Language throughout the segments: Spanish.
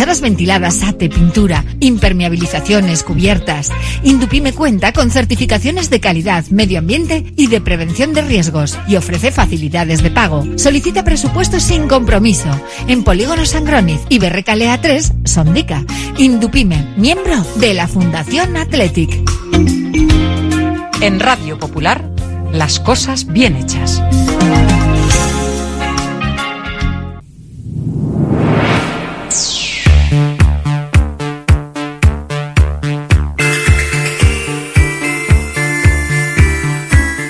fachadas ventiladas, ate, pintura, impermeabilizaciones, cubiertas. Indupime cuenta con certificaciones de calidad, medio ambiente y de prevención de riesgos y ofrece facilidades de pago. Solicita presupuestos sin compromiso en Polígono Sangroniz y Berrecalea 3, Sondica. Indupime, miembro de la Fundación Athletic. En Radio Popular, las cosas bien hechas.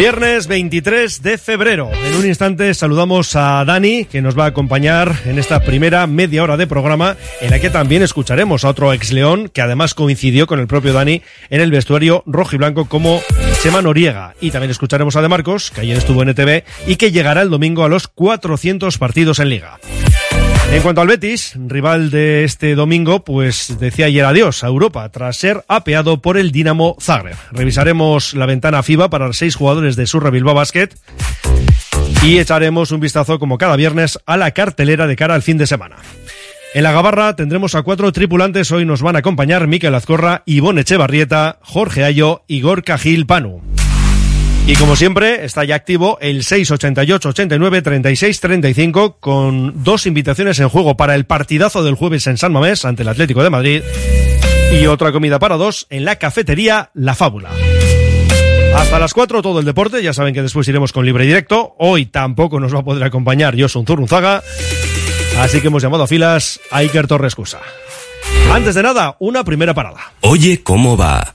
Viernes 23 de febrero. En un instante saludamos a Dani, que nos va a acompañar en esta primera media hora de programa, en la que también escucharemos a otro ex León, que además coincidió con el propio Dani en el vestuario rojo y blanco como Chema Noriega. Y también escucharemos a De Marcos, que ayer estuvo en ETV y que llegará el domingo a los 400 partidos en Liga. En cuanto al Betis, rival de este domingo, pues decía ayer adiós a Europa tras ser apeado por el Dinamo Zagreb. Revisaremos la ventana FIBA para seis jugadores de Surra Bilbao Basket y echaremos un vistazo como cada viernes a la cartelera de cara al fin de semana. En la Gabarra tendremos a cuatro tripulantes. Hoy nos van a acompañar Miquel Azcorra, Ivonne Echevarrieta, Jorge Ayo y Gorka Gil Panu. Y como siempre, está ya activo el 688 89 36 35 con dos invitaciones en juego para el partidazo del jueves en San Mamés ante el Atlético de Madrid y otra comida para dos en la cafetería La Fábula. Hasta las 4 todo el deporte, ya saben que después iremos con libre y directo. Hoy tampoco nos va a poder acompañar Josun Zurunzaga, así que hemos llamado a filas a Iker Torres Cusa. Antes de nada, una primera parada. Oye cómo va.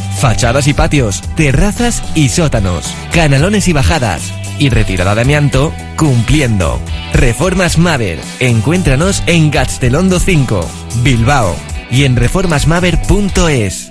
Fachadas y patios. Terrazas y sótanos. Canalones y bajadas. y retirada de amianto, cumpliendo. Reformas Maver. Encuéntranos en Gastelondo 5, Bilbao y en reformasmaver.es.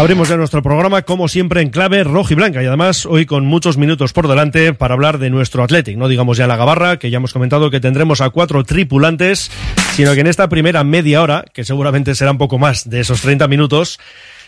Abrimos ya nuestro programa, como siempre, en clave roja y blanca. Y además, hoy con muchos minutos por delante para hablar de nuestro Athletic. No digamos ya la gabarra, que ya hemos comentado que tendremos a cuatro tripulantes, sino que en esta primera media hora, que seguramente será un poco más de esos 30 minutos,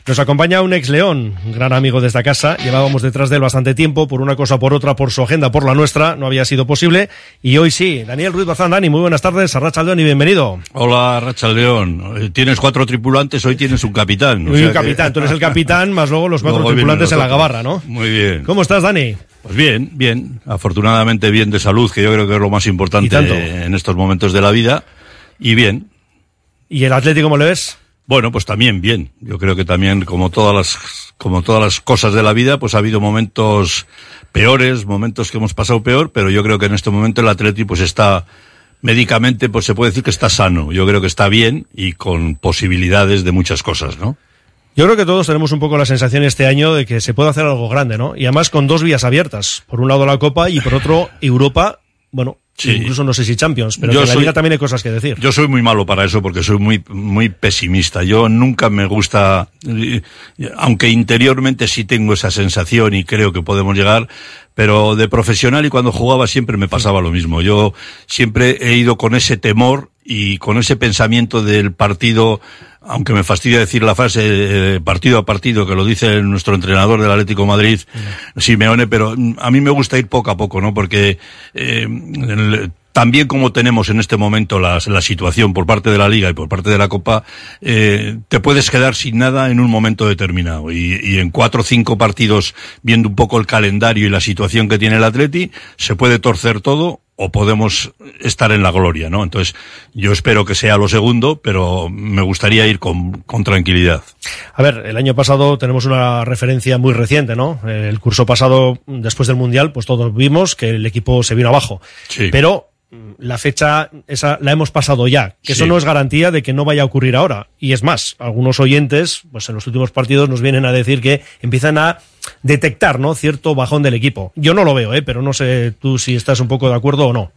nos acompaña un ex León, un gran amigo de esta casa. Llevábamos detrás de él bastante tiempo, por una cosa por otra, por su agenda, por la nuestra, no había sido posible. Y hoy sí, Daniel Ruiz Bazán, Dani, muy buenas tardes, Arracha León y bienvenido. Hola, Racha León. Tienes cuatro tripulantes, hoy tienes un capitán. Muy un capitán, tú eres el capitán, más luego los cuatro Luego tripulantes en la gabarra, ¿no? Muy bien. ¿Cómo estás, Dani? Pues bien, bien. Afortunadamente bien de salud, que yo creo que es lo más importante en estos momentos de la vida. Y bien. ¿Y el Atlético cómo le ves? Bueno, pues también bien. Yo creo que también, como todas las, como todas las cosas de la vida, pues ha habido momentos peores, momentos que hemos pasado peor, pero yo creo que en este momento el Atleti pues está médicamente, pues se puede decir que está sano. Yo creo que está bien y con posibilidades de muchas cosas, ¿no? Yo creo que todos tenemos un poco la sensación este año de que se puede hacer algo grande, ¿no? Y además con dos vías abiertas. Por un lado la Copa y por otro Europa. Bueno, Sí. incluso no sé si Champions, pero Yo en la soy- Liga también hay cosas que decir. Yo soy muy malo para eso porque soy muy, muy pesimista. Yo nunca me gusta, eh, aunque interiormente sí tengo esa sensación y creo que podemos llegar, pero de profesional y cuando jugaba siempre me pasaba lo mismo. Yo siempre he ido con ese temor y con ese pensamiento del partido, aunque me fastidia decir la frase eh, partido a partido, que lo dice nuestro entrenador del Atlético Madrid, Simeone, pero mm, a mí me gusta ir poco a poco, ¿no? Porque eh, el- también como tenemos en este momento la, la situación por parte de la Liga y por parte de la Copa, eh, te puedes quedar sin nada en un momento determinado. Y, y en cuatro o cinco partidos, viendo un poco el calendario y la situación que tiene el Atleti, se puede torcer todo o podemos estar en la gloria, ¿no? Entonces, yo espero que sea lo segundo, pero me gustaría ir con, con tranquilidad. A ver, el año pasado tenemos una referencia muy reciente, ¿no? El curso pasado, después del Mundial, pues todos vimos que el equipo se vino abajo. Sí. Pero mm, la fecha esa la hemos pasado ya, que eso no es garantía de que no vaya a ocurrir ahora. Y es más, algunos oyentes, pues en los últimos partidos nos vienen a decir que empiezan a detectar, ¿no? Cierto bajón del equipo. Yo no lo veo, ¿eh? Pero no sé tú si estás un poco de acuerdo o no.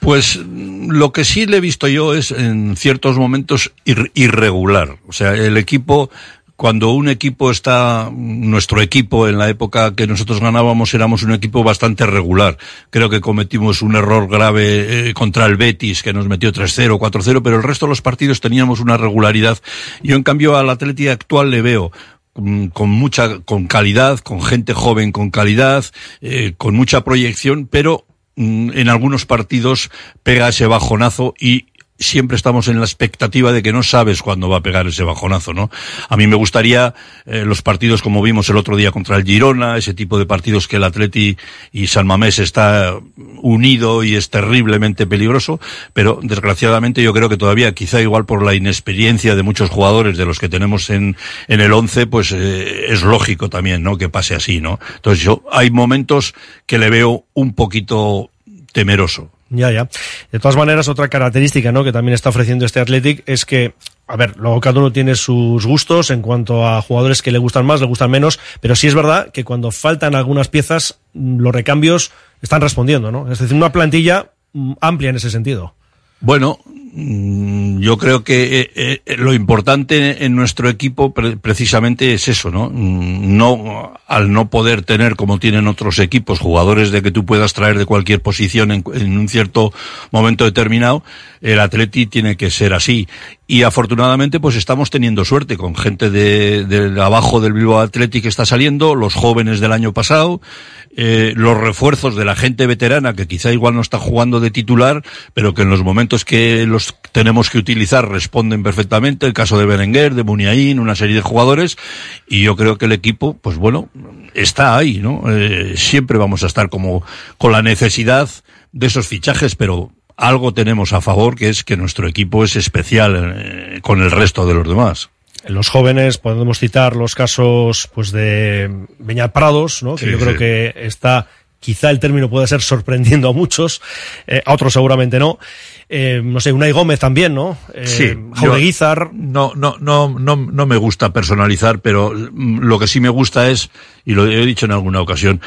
Pues lo que sí le he visto yo es en ciertos momentos ir- irregular. O sea, el equipo, cuando un equipo está, nuestro equipo en la época que nosotros ganábamos éramos un equipo bastante regular. Creo que cometimos un error grave eh, contra el Betis que nos metió 3-0, 4-0, pero el resto de los partidos teníamos una regularidad. Yo en cambio al Atleti actual le veo con mucha, con calidad, con gente joven con calidad, eh, con mucha proyección, pero mm, en algunos partidos pega ese bajonazo y siempre estamos en la expectativa de que no sabes cuándo va a pegar ese bajonazo, ¿no? A mí me gustaría eh, los partidos como vimos el otro día contra el Girona, ese tipo de partidos que el Atleti y San Mamés está unido y es terriblemente peligroso, pero desgraciadamente yo creo que todavía, quizá igual por la inexperiencia de muchos jugadores de los que tenemos en, en el 11, pues eh, es lógico también, ¿no? Que pase así, ¿no? Entonces yo, hay momentos que le veo un poquito temeroso. Ya, ya. De todas maneras, otra característica, ¿no? Que también está ofreciendo este Athletic es que, a ver, luego cada uno tiene sus gustos en cuanto a jugadores que le gustan más, le gustan menos, pero sí es verdad que cuando faltan algunas piezas, mm, los recambios están respondiendo, ¿no? Es decir, una plantilla mm, amplia en ese sentido. Bueno, yo creo que eh, eh, lo importante en nuestro equipo pre- precisamente es eso, ¿no? Mm, No, al no poder tener como tienen otros equipos jugadores de que tú puedas traer de cualquier posición en, en un cierto momento determinado, el Atleti tiene que ser así. Y afortunadamente pues estamos teniendo suerte con gente de, de abajo del Bilbao Athletic que está saliendo, los jóvenes del año pasado, eh, los refuerzos de la gente veterana que quizá igual no está jugando de titular, pero que en los momentos que los tenemos que utilizar responden perfectamente, el caso de Berenguer, de Muniain, una serie de jugadores, y yo creo que el equipo, pues bueno, está ahí, ¿no? Eh, siempre vamos a estar como con la necesidad de esos fichajes, pero algo tenemos a favor, que es que nuestro equipo es especial eh, con el resto de los demás. En los jóvenes podemos citar los casos pues de Beñat Prados, ¿no? que Sí, yo creo sí. que está, quizá el término puede ser sorprendiendo a muchos, eh, a otros seguramente no. Eh, no sé, Unai Gómez también, ¿no? Eh, Sí, Jaureguizar. No, no, no, no, no me gusta personalizar, pero lo que sí me gusta es, y lo he dicho en alguna ocasión,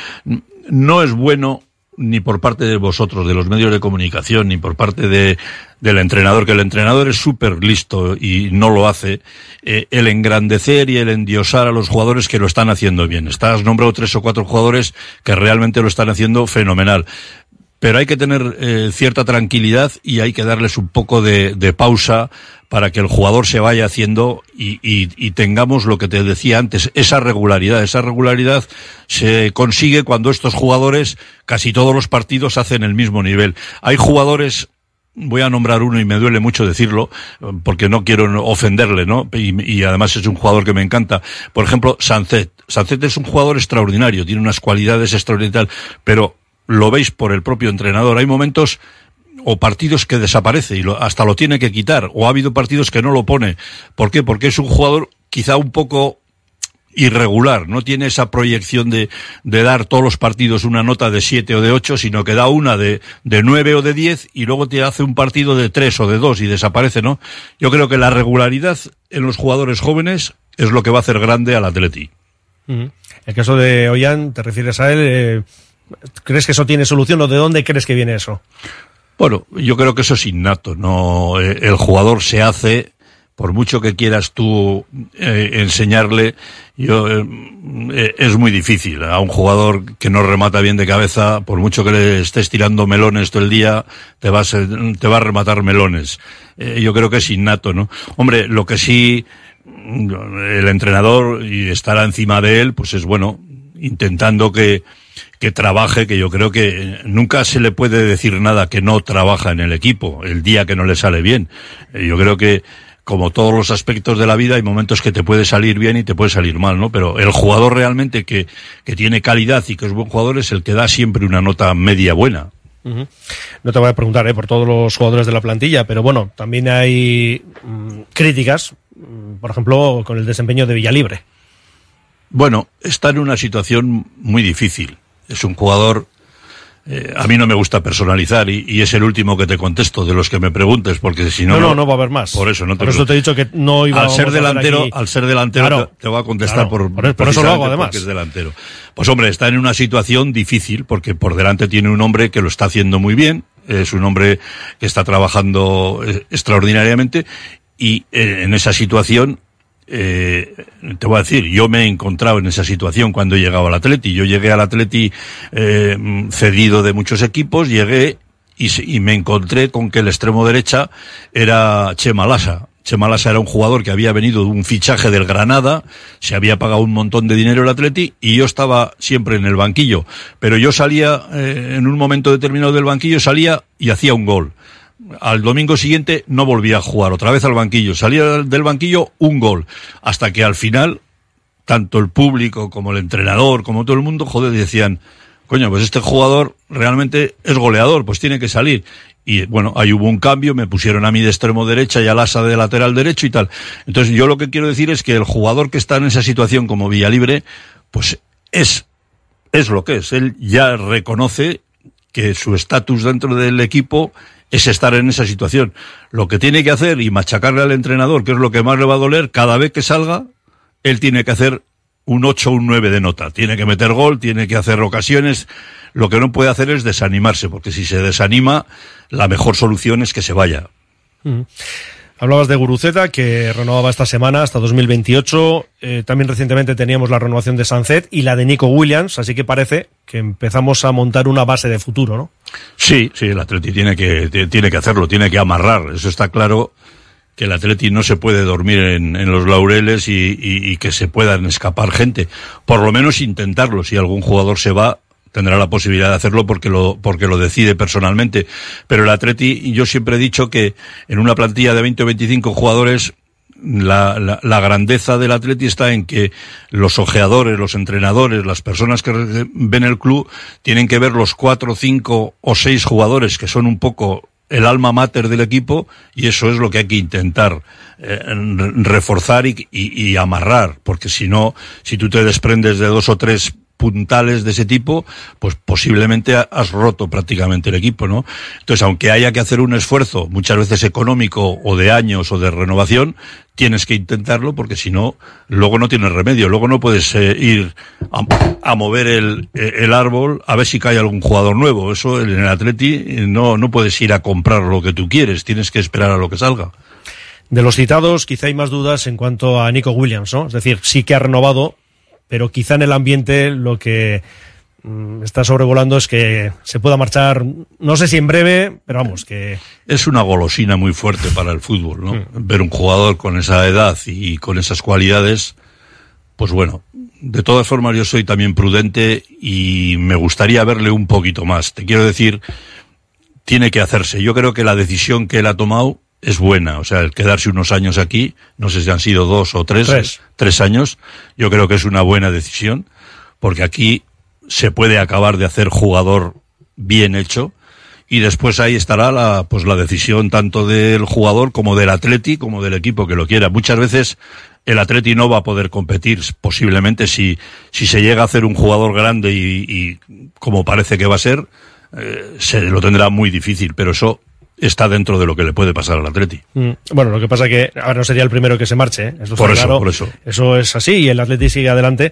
no es bueno ni por parte de vosotros, de los medios de comunicación, ni por parte de, del entrenador, que el entrenador es súper listo y no lo hace, eh, el engrandecer y el endiosar a los jugadores que lo están haciendo bien. Estás nombrado tres o cuatro jugadores que realmente lo están haciendo fenomenal pero hay que tener eh, cierta tranquilidad y hay que darles un poco de, de pausa para que el jugador se vaya haciendo y, y- y tengamos lo que te decía antes, esa regularidad. Esa regularidad se consigue cuando estos jugadores, casi todos los partidos, hacen el mismo nivel. Hay jugadores voy a nombrar uno y me duele mucho decirlo porque no quiero ofenderle, ¿no? Y, además es un jugador que me encanta. Por ejemplo, Sancet. Sancet es un jugador extraordinario, tiene unas cualidades extraordinarias, pero lo veis por el propio entrenador. Hay momentos o partidos que desaparece y lo- hasta lo tiene que quitar, o ha habido partidos que no lo pone. ¿Por qué? Porque es un jugador quizá un poco irregular, no tiene esa proyección de, de dar todos los partidos una nota de 7 o de 8, sino que da una de, de 9 o de 10 y luego te hace un partido de 3 o de 2 y desaparece, ¿no? Yo creo que la regularidad en los jugadores jóvenes es lo que va a hacer grande al Atleti. El caso de Ollán, te refieres a él, eh, ¿crees que eso tiene solución o de dónde crees que viene eso? Bueno, yo creo que eso es innato, no Eh, el jugador se hace por mucho que quieras tú eh, enseñarle, yo eh, es muy difícil a un jugador que no remata bien de cabeza, por mucho que le estés tirando melones todo el día, te vas te va a rematar melones. Yo creo que es innato, ¿no? Hombre, lo que sí el entrenador y estará encima de él, pues es bueno, intentando que, que trabaje, que yo creo que nunca se le puede decir nada que no trabaja en el equipo, el día que no le sale bien. Eh, Yo creo que, como todos los aspectos de la vida, hay momentos que te puede salir bien y te puede salir mal, ¿no? Pero el jugador realmente que, que tiene calidad y que es buen jugador es el que da siempre una nota media buena. No te voy a preguntar eh, por todos los jugadores de la plantilla, pero bueno, también hay mm, críticas, mm, por ejemplo, con el desempeño de Villalibre. Bueno, está en una situación muy difícil. Es un jugador, eh, a mí no me gusta personalizar y, y es el último que te contesto de los que me preguntes, porque si no... No, no, no va a haber más. Por eso no te Por eso te he dicho que no iba al ser delantero, al ser delantero Claro, te, te voy a contestar claro, por, por- por eso lo hago, además. es delantero. Pues hombre, está en una situación difícil porque por delante tiene un hombre que lo está haciendo muy bien, es un hombre que está trabajando eh, extraordinariamente y eh, en esa situación eh, te voy a decir, yo me he encontrado en esa situación cuando he llegado al Atleti. Yo llegué al Atleti eh, cedido de muchos equipos, llegué y, y me encontré con que el extremo derecha era Chema Lasa. Chema Lasa era un jugador que había venido de un fichaje del Granada, se había pagado un montón de dinero el Atleti y yo estaba siempre en el banquillo. Pero yo salía, eh, en un momento determinado del banquillo, salía y hacía un gol. Al domingo siguiente no volvía a jugar, otra vez al banquillo. Salía del banquillo un gol. Hasta que al final, tanto el público como el entrenador, como todo el mundo, joder, decían, coño, pues este jugador realmente es goleador, pues tiene que salir. Y bueno, ahí hubo un cambio, me pusieron a mí de extremo derecha y al asa de lateral derecho y tal. Entonces yo lo que quiero decir es que el jugador que está en esa situación como Villalibre, pues es, es lo que es. Él ya reconoce que su estatus dentro del equipo es estar en esa situación. Lo que tiene que hacer y machacarle al entrenador, que es lo que más le va a doler, cada vez que salga, él tiene que hacer un 8 o un 9 de nota. Tiene que meter gol, tiene que hacer ocasiones. Lo que no puede hacer es desanimarse, porque si se desanima, la mejor solución es que se vaya. Ujú. Hablabas de Guruceta, que renovaba esta semana hasta 2028. Eh, también recientemente teníamos la renovación de Sanzet y la de Nico Williams, así que parece que empezamos a montar una base de futuro, ¿no? Sí, sí, el Atleti tiene que, tiene que hacerlo, tiene que amarrar. Eso está claro que el Atleti no se puede dormir en, en los laureles y, y- y que se puedan escapar gente. Por lo menos intentarlo. Si algún jugador se va, tendrá la posibilidad de hacerlo porque lo, porque lo decide personalmente. Pero el Atleti, yo siempre he dicho que en una plantilla de 20 o 25 jugadores, la, la, la grandeza del Atleti está en que los ojeadores, los entrenadores, las personas que ven el club, tienen que ver los cuatro, cinco o seis jugadores que son un poco el alma mater del equipo y eso es lo que hay que intentar eh, re- reforzar y, y- y amarrar, porque si no, si tú te desprendes de dos o tres puntales de ese tipo, pues posiblemente ha- has roto prácticamente el equipo, ¿no? Entonces, aunque haya que hacer un esfuerzo, muchas veces económico o de años o de renovación, tienes que intentarlo porque si no, luego no tienes remedio, luego no puedes eh, ir a, a mover el, eh, el árbol a ver si cae algún jugador nuevo. Eso en el Atleti eh, no, no puedes ir a comprar lo que tú quieres, tienes que esperar a lo que salga. De los citados, quizá hay más dudas en cuanto a Nico Williams, ¿no? Es decir, sí que ha renovado, pero quizá en el ambiente lo que mm, está sobrevolando es que se pueda marchar, no sé si en breve, pero vamos, que es una golosina muy fuerte para el fútbol, ¿no? Ver un jugador con esa edad y con esas cualidades, pues bueno, de todas formas yo soy también prudente y me gustaría verle un poquito más. Te quiero decir, tiene que hacerse. Yo creo que la decisión que él ha tomado es buena. O sea, el quedarse unos años aquí, no sé si han sido dos o tres, Tres. tres años, yo creo que es una buena decisión, porque aquí se puede acabar de hacer jugador bien hecho y después ahí estará la pues la decisión tanto del jugador como del atleti como del equipo que lo quiera muchas veces el atleti no va a poder competir posiblemente si si se llega a hacer un jugador grande y, y como parece que va a ser eh, se lo tendrá muy difícil pero eso está dentro de lo que le puede pasar al atleti Mm, Bueno, lo que pasa que ahora no sería el primero que se marche, ¿eh? Eso Por eso, claro. por eso. Eso es así y el Atleti sigue adelante.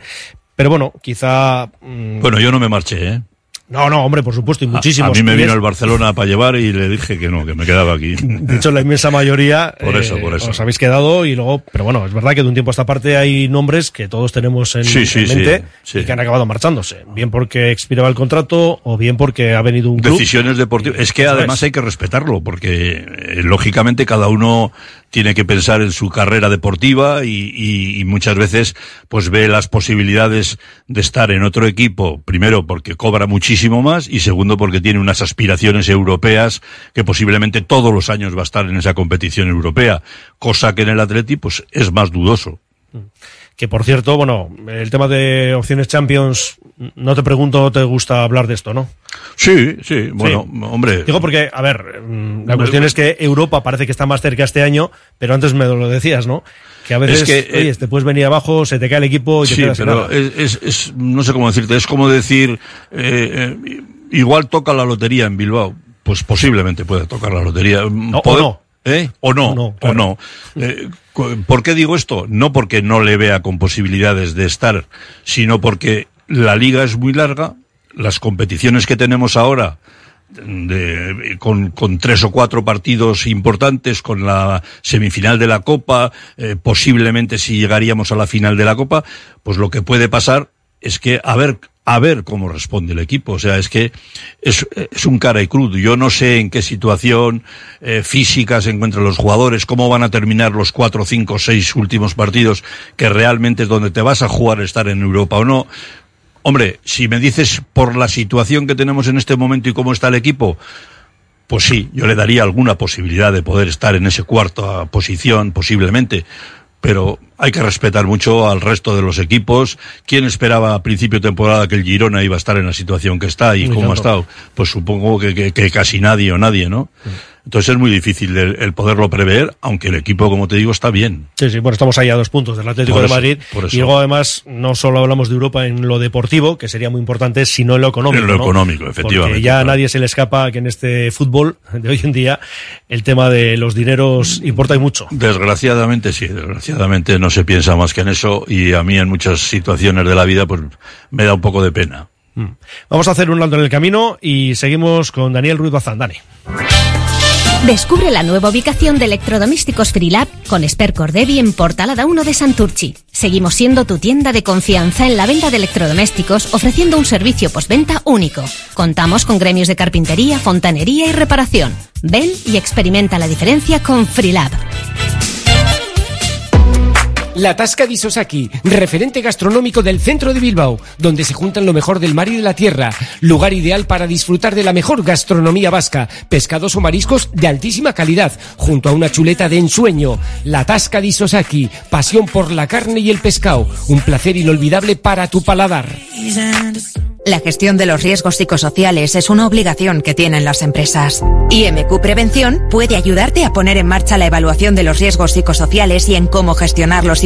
Pero bueno, quizá... mm, bueno yo no me marché eh No, no, hombre, por supuesto, y A- muchísimos. A, mí me vino el Barcelona para llevar y le dije que no, que me quedaba aquí. De hecho, la inmensa mayoría Por eso, eh, por eso. os habéis quedado y luego, pero bueno, es verdad que de un tiempo a esta parte hay nombres que todos tenemos en, Sí, sí, en mente sí, y que han acabado marchándose. Bien porque expiraba el contrato o bien porque ha venido un club. Decisiones deportivas. Es que además hay que respetarlo, porque eh, lógicamente cada uno tiene que pensar en su carrera deportiva y, y- y muchas veces pues ve las posibilidades de estar en otro equipo, primero porque cobra muchísimo más y segundo porque tiene unas aspiraciones europeas que posiblemente todos los años va a estar en esa competición europea, cosa que en el Atleti pues es más dudoso. Que por cierto, bueno, el tema de opciones Champions, no te pregunto, ¿no te gusta hablar de esto, no? Sí, sí, bueno, hombre. Digo porque, a ver, mm, la cuestión es que Europa parece que está más cerca este año, pero antes me lo decías, ¿no? Que a veces, Es que, oye, eh, te puedes venir abajo, se te cae el equipo y te Sí, quedas sin pero es, es, no sé cómo decirte, es como decir, eh, eh, igual toca la lotería en Bilbao. Pues posiblemente pueda tocar la lotería. o Pode- no. ¿Eh? O no, O no, o. Eh, ¿Por qué digo esto? No porque no le vea con posibilidades de estar, sino porque la liga es muy larga, las competiciones que tenemos ahora, de- con, con tres o cuatro partidos importantes, con la semifinal de la Copa, eh, posiblemente si llegaríamos a la final de la Copa, pues lo que puede pasar es que a ver a ver cómo responde el equipo. O sea, es que es, es un cara y cruz. Yo no sé en qué situación eh, física se encuentran los jugadores, cómo van a terminar los cuatro, cinco, seis últimos partidos, que realmente es donde te vas a jugar estar en Europa o no. Hombre, si me dices por la situación que tenemos en este momento y cómo está el equipo, pues sí, yo le daría alguna posibilidad de poder estar en ese cuarto posición, posiblemente. Pero hay que respetar mucho al resto de los equipos. ¿Quién esperaba a principio de temporada que el Girona iba a estar en la situación que está y Muy cómo ha tanto. estado? Pues supongo que, que- que casi nadie o nadie, ¿no? Entonces es muy difícil el, el poderlo prever, aunque el equipo, como te digo, está bien. Sí, sí, bueno, estamos ahí a dos puntos del Atlético de Madrid. Y luego, además, no solo hablamos de Europa en lo deportivo, que sería muy importante, sino en lo económico. En lo ¿no? económico, efectivamente, Porque ya a claro. nadie se le escapa que en este fútbol de hoy en día el tema de los dineros importa y mucho. Desgraciadamente sí, desgraciadamente no se piensa más que en eso y a mí en muchas situaciones de la vida pues me da un poco de pena. Vamos a hacer un alto en el camino y seguimos con Daniel Ruiz Bazán. Dani. Descubre la nueva ubicación de electrodomésticos Freelab con Esper Cordevi en Portalada 1 de Santurchi. Seguimos siendo tu tienda de confianza en la venta de electrodomésticos, ofreciendo un servicio postventa único. Contamos con gremios de carpintería, fontanería y reparación. Ven y experimenta la diferencia con Freelab. La Tasca di Sosaki, referente gastronómico del centro de Bilbao, donde se juntan lo mejor del mar y de la tierra. Lugar ideal para disfrutar de la mejor gastronomía vasca, pescados o mariscos de altísima calidad, junto a una chuleta de ensueño. La Tasca di Sosaki, pasión por la carne y el pescado, un placer inolvidable para tu paladar. La gestión de los riesgos psicosociales es una obligación que tienen las empresas. IMQ Prevención puede ayudarte a poner en marcha la evaluación de los riesgos psicosociales y en cómo gestionarlos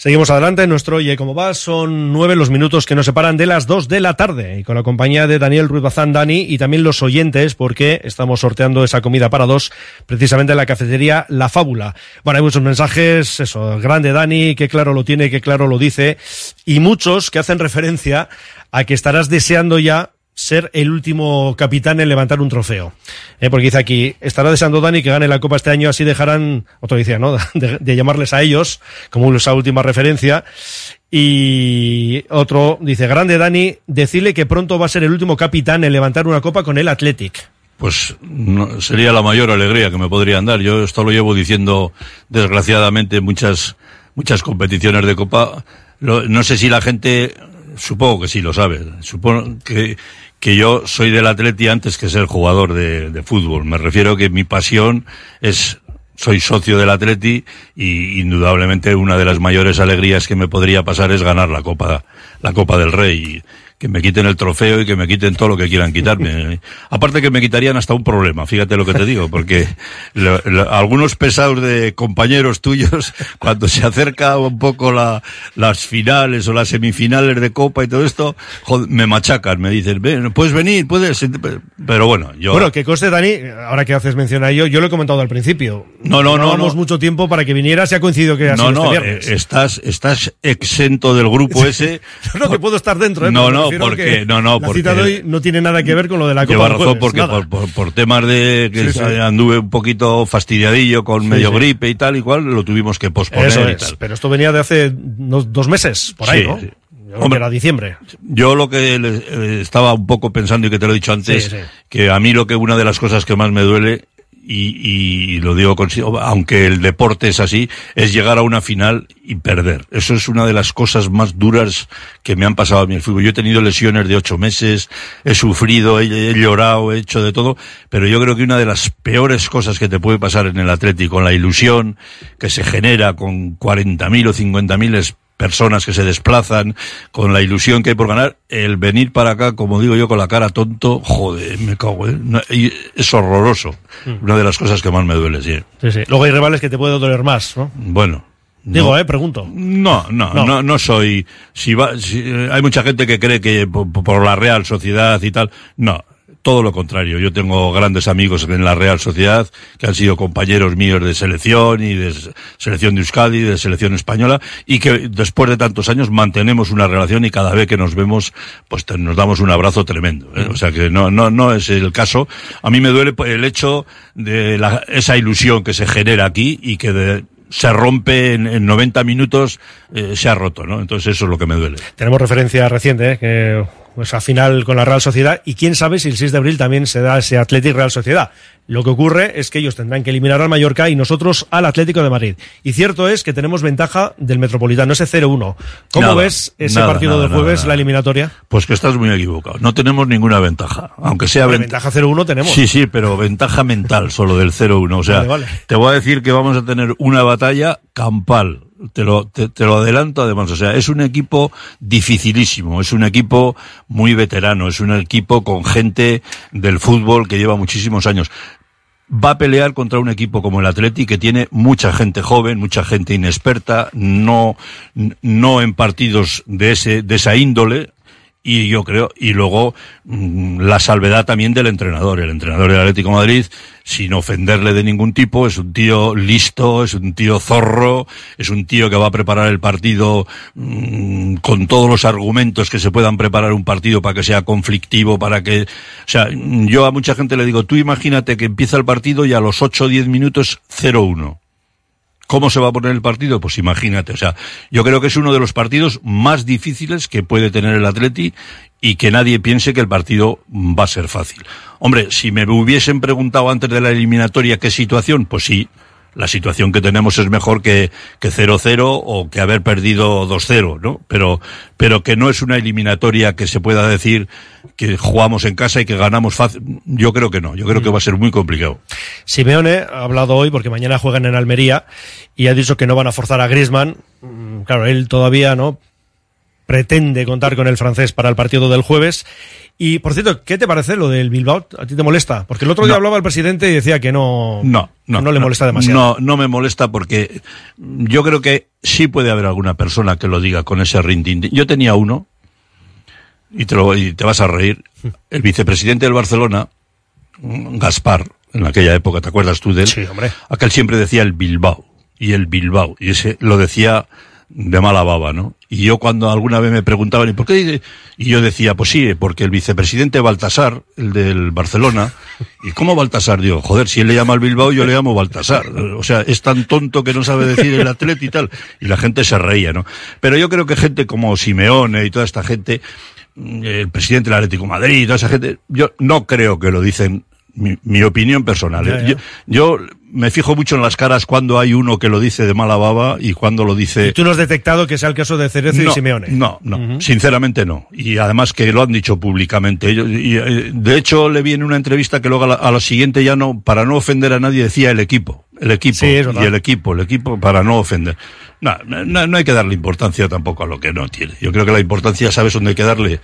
Seguimos adelante, nuestro Oye Cómo Va, son nueve los minutos que nos separan de las dos de la tarde y con la compañía de Daniel Ruiz Bazán, Dani, y también los oyentes porque estamos sorteando esa comida para dos precisamente en la cafetería La Fábula. Bueno, hay muchos mensajes, eso, grande Dani, que claro lo tiene, que claro lo dice, y muchos que hacen referencia a que estarás deseando ya ser el último capitán en levantar un trofeo. Eh, porque dice aquí, estará deseando Dani que gane la Copa este año, así dejarán, otro decía, ¿no? De, llamarles a ellos, como esa última referencia. Y otro dice, grande Dani, decirle que pronto va a ser el último capitán en levantar una copa con el Athletic. Pues no, sería la mayor alegría que me podrían dar. Yo esto lo llevo diciendo, desgraciadamente, muchas, muchas competiciones de copa. No sé si la gente supongo que sí lo sabe. Supongo que, que yo soy del Atleti antes que ser jugador de, de fútbol. Me refiero que mi pasión es soy socio del Atleti y indudablemente una de las mayores alegrías que me podría pasar es ganar la Copa, la Copa del Rey que me quiten el trofeo y que me quiten todo lo que quieran quitarme. Aparte que me quitarían hasta un problema, fíjate lo que te digo, porque lo, lo, algunos pesados de compañeros tuyos, cuando se acerca un poco la, las finales o las semifinales de Copa y todo esto, joder, me machacan, me dicen, ven, puedes venir, puedes, pero bueno, yo... Bueno, que coste, Dani, ahora que haces mención a ello, yo lo he comentado al principio. No, no, no. No, mucho tiempo para que vinieras y ha coincidido que No, no, este eh, estás, estás exento del grupo ese. no, que puedo estar dentro, ¿eh? No, no, porque no no la porque cita de hoy no tiene nada que ver con lo de la Copa lleva razón porque por, por, por, temas de que Sí, sí. anduve un poquito fastidiadillo con Sí, medio gripe y tal y cual lo tuvimos que posponer Eso y es, tal pero esto venía de hace unos dos meses, por ahí, ¿no? sí. Yo creo que era diciembre. Yo lo que eh, estaba un poco pensando y que te lo he dicho antes, Sí, sí. que a mí lo que una de las cosas que más me duele y, y lo digo consigo, aunque el deporte es así, es llegar a una final y perder. Eso es una de las cosas más duras que me han pasado a mí el fútbol. Yo he tenido lesiones de ocho meses, he sufrido, he, he llorado, he hecho de todo, pero yo creo que una de las peores cosas que te puede pasar en el Atlético, con la ilusión que se genera con 40.000 o 50.000 es personas que se desplazan, con la ilusión que hay por ganar, el venir para acá, como digo yo, con la cara tonto, joder, me cago, ¿eh? No, y es horroroso. Mm. Una de las cosas que más me duele, sí. Sí, sí. Luego hay rivales que te puede doler más, ¿no? Bueno. Digo, no. eh, pregunto. No, no, No. no, no, soy. Si va, si, eh, hay mucha gente que cree que por, por la Real Sociedad y tal. No, todo lo contrario. Yo tengo grandes amigos en la Real Sociedad que han sido compañeros míos de selección y de selección de Euskadi, de selección española y que después de tantos años mantenemos una relación y cada vez que nos vemos, pues te- nos damos un abrazo tremendo. ¿eh? O sea que no, no, no es el caso. A mí me duele pues, el hecho de la- esa ilusión que se genera aquí y que de- se rompe en, en 90 minutos, eh, se ha roto, ¿no? Entonces eso es lo que me duele. Tenemos referencia reciente, ¿eh? que esa final con la Real Sociedad, y quién sabe si el 6 de abril también se da ese Atlético Real Sociedad. Lo que ocurre es que ellos tendrán que eliminar al Mallorca y nosotros al Atlético de Madrid. Y cierto es que tenemos ventaja del Metropolitano, ese 0-1. ¿Cómo Nada, ves ese nada, partido nada, del jueves, la eliminatoria? Pues que estás muy equivocado. No tenemos ninguna ventaja. Aunque sea venta- ventaja 0-1 tenemos. Sí, sí, pero ventaja mental solo del 0-1. O sea, Vale, vale. te voy a decir que vamos a tener una batalla campal. Te lo, te, te lo adelanto además. O sea, es un equipo dificilísimo. Es un equipo muy veterano. Es un equipo con gente del fútbol que lleva muchísimos años va a pelear contra un equipo como el Atleti que tiene mucha gente joven, mucha gente inexperta, no, no en partidos de ese, de esa índole. Y yo creo, y luego mm, la salvedad también del entrenador. El entrenador del Atlético Madrid, sin ofenderle de ningún tipo, es un tío listo, es un tío zorro, es un tío que va a preparar el partido mm, con todos los argumentos que se puedan preparar un partido para que sea conflictivo, para que, o sea, yo a mucha gente le digo, tú imagínate que empieza el partido y a los 8 o 10 minutos 0-1. ¿Cómo se va a poner el partido? Pues imagínate, o sea, yo creo que es uno de los partidos más difíciles que puede tener el Atleti y que nadie piense que el partido va a ser fácil. Hombre, si me hubiesen preguntado antes de la eliminatoria qué situación, pues sí, la situación que tenemos es mejor que, que 0-0 o que haber perdido 2-0, ¿no? Pero, pero que no es una eliminatoria que se pueda decir que jugamos en casa y que ganamos fácil. Yo creo que no, yo creo que va a ser muy complicado. Simeone ha hablado hoy porque mañana juegan en Almería y ha dicho que no van a forzar a Griezmann. Mm, Claro, él todavía no pretende contar con el francés para el partido del jueves. Y por cierto, ¿qué te parece lo del Bilbao? ¿A ti te molesta? Porque el otro día No. hablaba el presidente y decía que no, No, no, no le molesta demasiado. No, no me molesta porque yo creo que sí puede haber alguna persona que lo diga con ese rintin. Yo tenía uno, y te, lo, y te vas a reír, el vicepresidente del Barcelona, Gaspar, en aquella época, ¿te acuerdas tú de él? Sí, hombre. Aquel siempre decía el Bilbao, y el Bilbao, y ese lo decía de mala baba, ¿no? Y yo cuando alguna vez me preguntaban, ¿y por qué? Y yo decía, pues sí, porque el vicepresidente Baltasar, el del Barcelona, ¿y cómo Baltasar? Digo, joder, si él le llama al Bilbao, yo le llamo Baltasar. O sea, es tan tonto que no sabe decir el atleta y tal. Y la gente se reía, ¿no? Pero yo creo que gente como Simeone y toda esta gente, el presidente del Atlético de Madrid y toda esa gente, yo no creo que lo dicen mi, mi opinión personal. ¿eh? Yo, yo me fijo mucho en las caras cuando hay uno que lo dice de mala baba y cuando lo dice... ¿Y tú no has detectado que sea el caso de Cerezo no, y Simeone? No, no, sinceramente no. Y además que lo han dicho públicamente. Ellos- y, eh, de hecho, le vi en una entrevista que luego a la, a la siguiente ya no, para no ofender a nadie, decía el equipo. El equipo. Sí, y el equipo, el equipo para no ofender. No, no, no hay que darle importancia tampoco a lo que no tiene. Yo creo que la importancia, ¿sabes dónde hay que darle?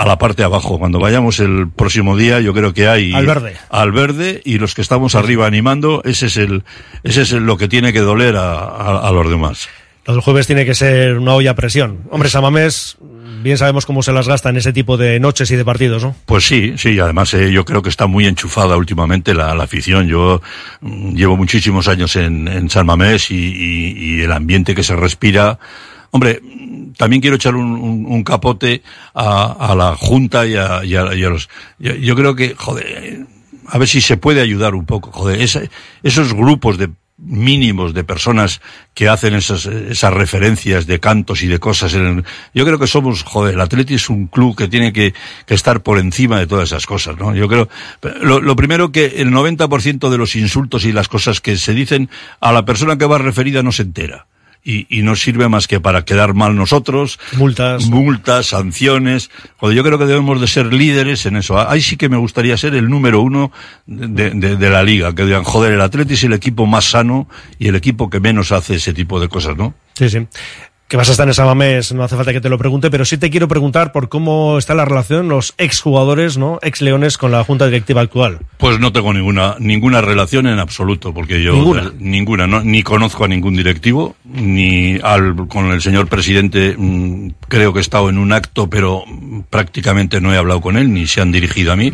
A la parte de abajo. Cuando vayamos el próximo día, yo creo que hay... Al verde. Al verde y los que estamos arriba animando, ese es el, ese es el- lo que tiene que doler a, a- a los demás. Del jueves tiene que ser una olla a presión. Hombre, Samamés, bien sabemos cómo se las gasta en ese tipo de noches y de partidos, ¿no? Pues sí, sí, además eh, yo creo que está muy enchufada últimamente la, la afición. Yo mm, llevo muchísimos años en, en San Mamés y, y- y el ambiente que se respira. Hombre, también quiero echar un, un- un capote a, a la Junta y a, y a- los... Yo, yo creo que, joder, a ver si se puede ayudar un poco, joder, esa- esos grupos de mínimos de personas que hacen esas, esas referencias de cantos y de cosas. En el- yo creo que somos, joder, el Atleti es un club que tiene que, que estar por encima de todas esas cosas, ¿no? Yo creo, lo, lo primero que el 90% de los insultos y las cosas que se dicen a la persona que va referida no se entera. Y, y no sirve más que para quedar mal nosotros. Multas. Multas, sanciones. Joder, yo creo que debemos de ser líderes en eso. Ahí sí que me gustaría ser el número uno de, de- de la liga. Que digan, joder, el Atleti es el equipo más sano y el equipo que menos hace ese tipo de cosas, ¿no? Sí, sí. Que vas a estar en Samamés, no hace falta que te lo pregunte, pero sí te quiero preguntar por cómo está la relación los exjugadores, ¿no? Ex Leones con la junta directiva actual. Pues no tengo ninguna ninguna relación en absoluto, porque yo ¿Ninguna? eh, ninguna, no, ni conozco a ningún directivo, ni al con el señor presidente mm, creo que he estado en un acto, pero prácticamente no he hablado con él ni se han dirigido a mí.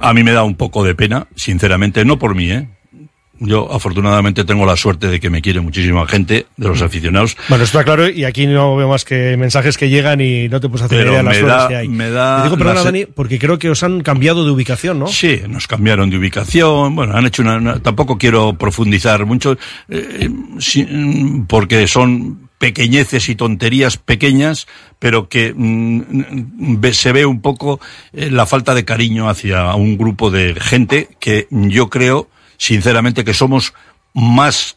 A mí me da un poco de pena, sinceramente, no por mí, ¿eh? Yo afortunadamente tengo la suerte de que me quiere muchísima gente de los aficionados. Bueno, está claro, y aquí no veo más que mensajes que llegan y no te puedes hacer Pero idea de las flores da- que hay. me da Te digo, perdona, Dani, porque creo que os han cambiado de ubicación, ¿no? Sí, nos cambiaron de ubicación, bueno, han hecho una, una- tampoco quiero profundizar mucho, eh, sí, mm, porque son pequeñeces y tonterías pequeñas, pero que mm, ve- se ve un poco eh, la falta de cariño hacia un grupo de gente que yo creo, sinceramente, que somos más,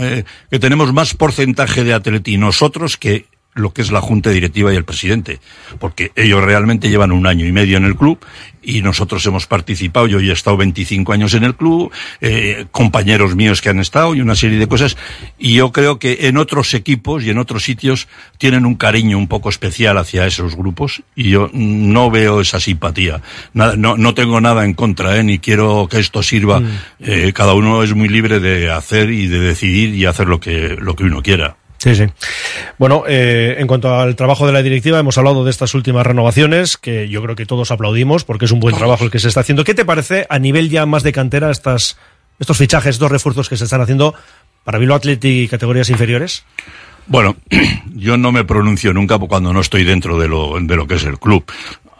eh, que tenemos más porcentaje de atleti nosotros que lo que es la junta directiva y el presidente, porque ellos realmente llevan un año y medio en el club y nosotros hemos participado, yo he estado 25 años en el club, eh, compañeros míos que han estado y una serie de cosas, y yo creo que en otros equipos y en otros sitios tienen un cariño un poco especial hacia esos grupos y yo no veo esa simpatía. Nada, no, no tengo nada en contra, ¿eh? ni quiero que esto sirva. Eh, cada uno es muy libre de hacer y de decidir y hacer lo que, lo que uno quiera. Sí, sí. Bueno, eh, en cuanto al trabajo de la directiva, hemos hablado de estas últimas renovaciones, que yo creo que todos aplaudimos, porque es un buen trabajo el que se está haciendo. ¿Qué te parece a nivel ya más de cantera estas, estos fichajes, estos refuerzos que se están haciendo para Bilbao Athletic y categorías inferiores? Bueno, yo no me pronuncio nunca cuando no estoy dentro de lo, de lo que es el club.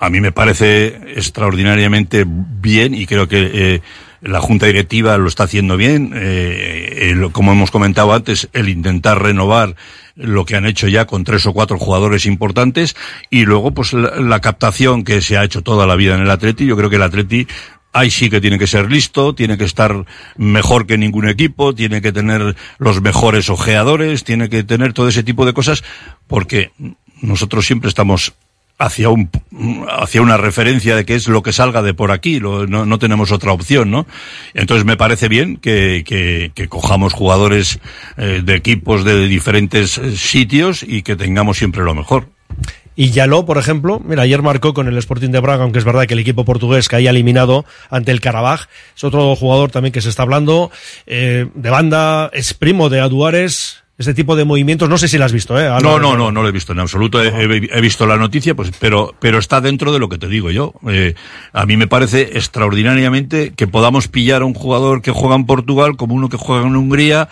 A mí me parece extraordinariamente bien y creo que eh, la Junta Directiva lo está haciendo bien. Eh, como hemos comentado antes, el intentar renovar lo que han hecho ya con tres o cuatro jugadores importantes y luego pues la, la captación que se ha hecho toda la vida en el Atleti. Yo creo que el Atleti ahí sí que tiene que ser listo, tiene que estar mejor que ningún equipo, tiene que tener los mejores ojeadores, tiene que tener todo ese tipo de cosas, porque nosotros siempre estamos hacia un hacia una referencia de qué es lo que salga de por aquí, lo- no, no tenemos otra opción, ¿no? Entonces me parece bien que, que, que cojamos jugadores eh, de equipos de diferentes eh, sitios y que tengamos siempre lo mejor. Y Yaló, por ejemplo, mira, ayer marcó con el Sporting de Braga, aunque es verdad que el equipo portugués caía eliminado ante el Carabaj. Es otro jugador también que se está hablando eh, de banda, es primo de Aduares. Este tipo de movimientos, no sé si lo has visto, ¿eh? No, no, no, no lo he visto en absoluto. He, he- he visto la noticia, pues, pero, pero está dentro de lo que te digo yo. Eh, a mí me parece extraordinariamente que podamos pillar a un jugador que juega en Portugal como uno que juega en Hungría,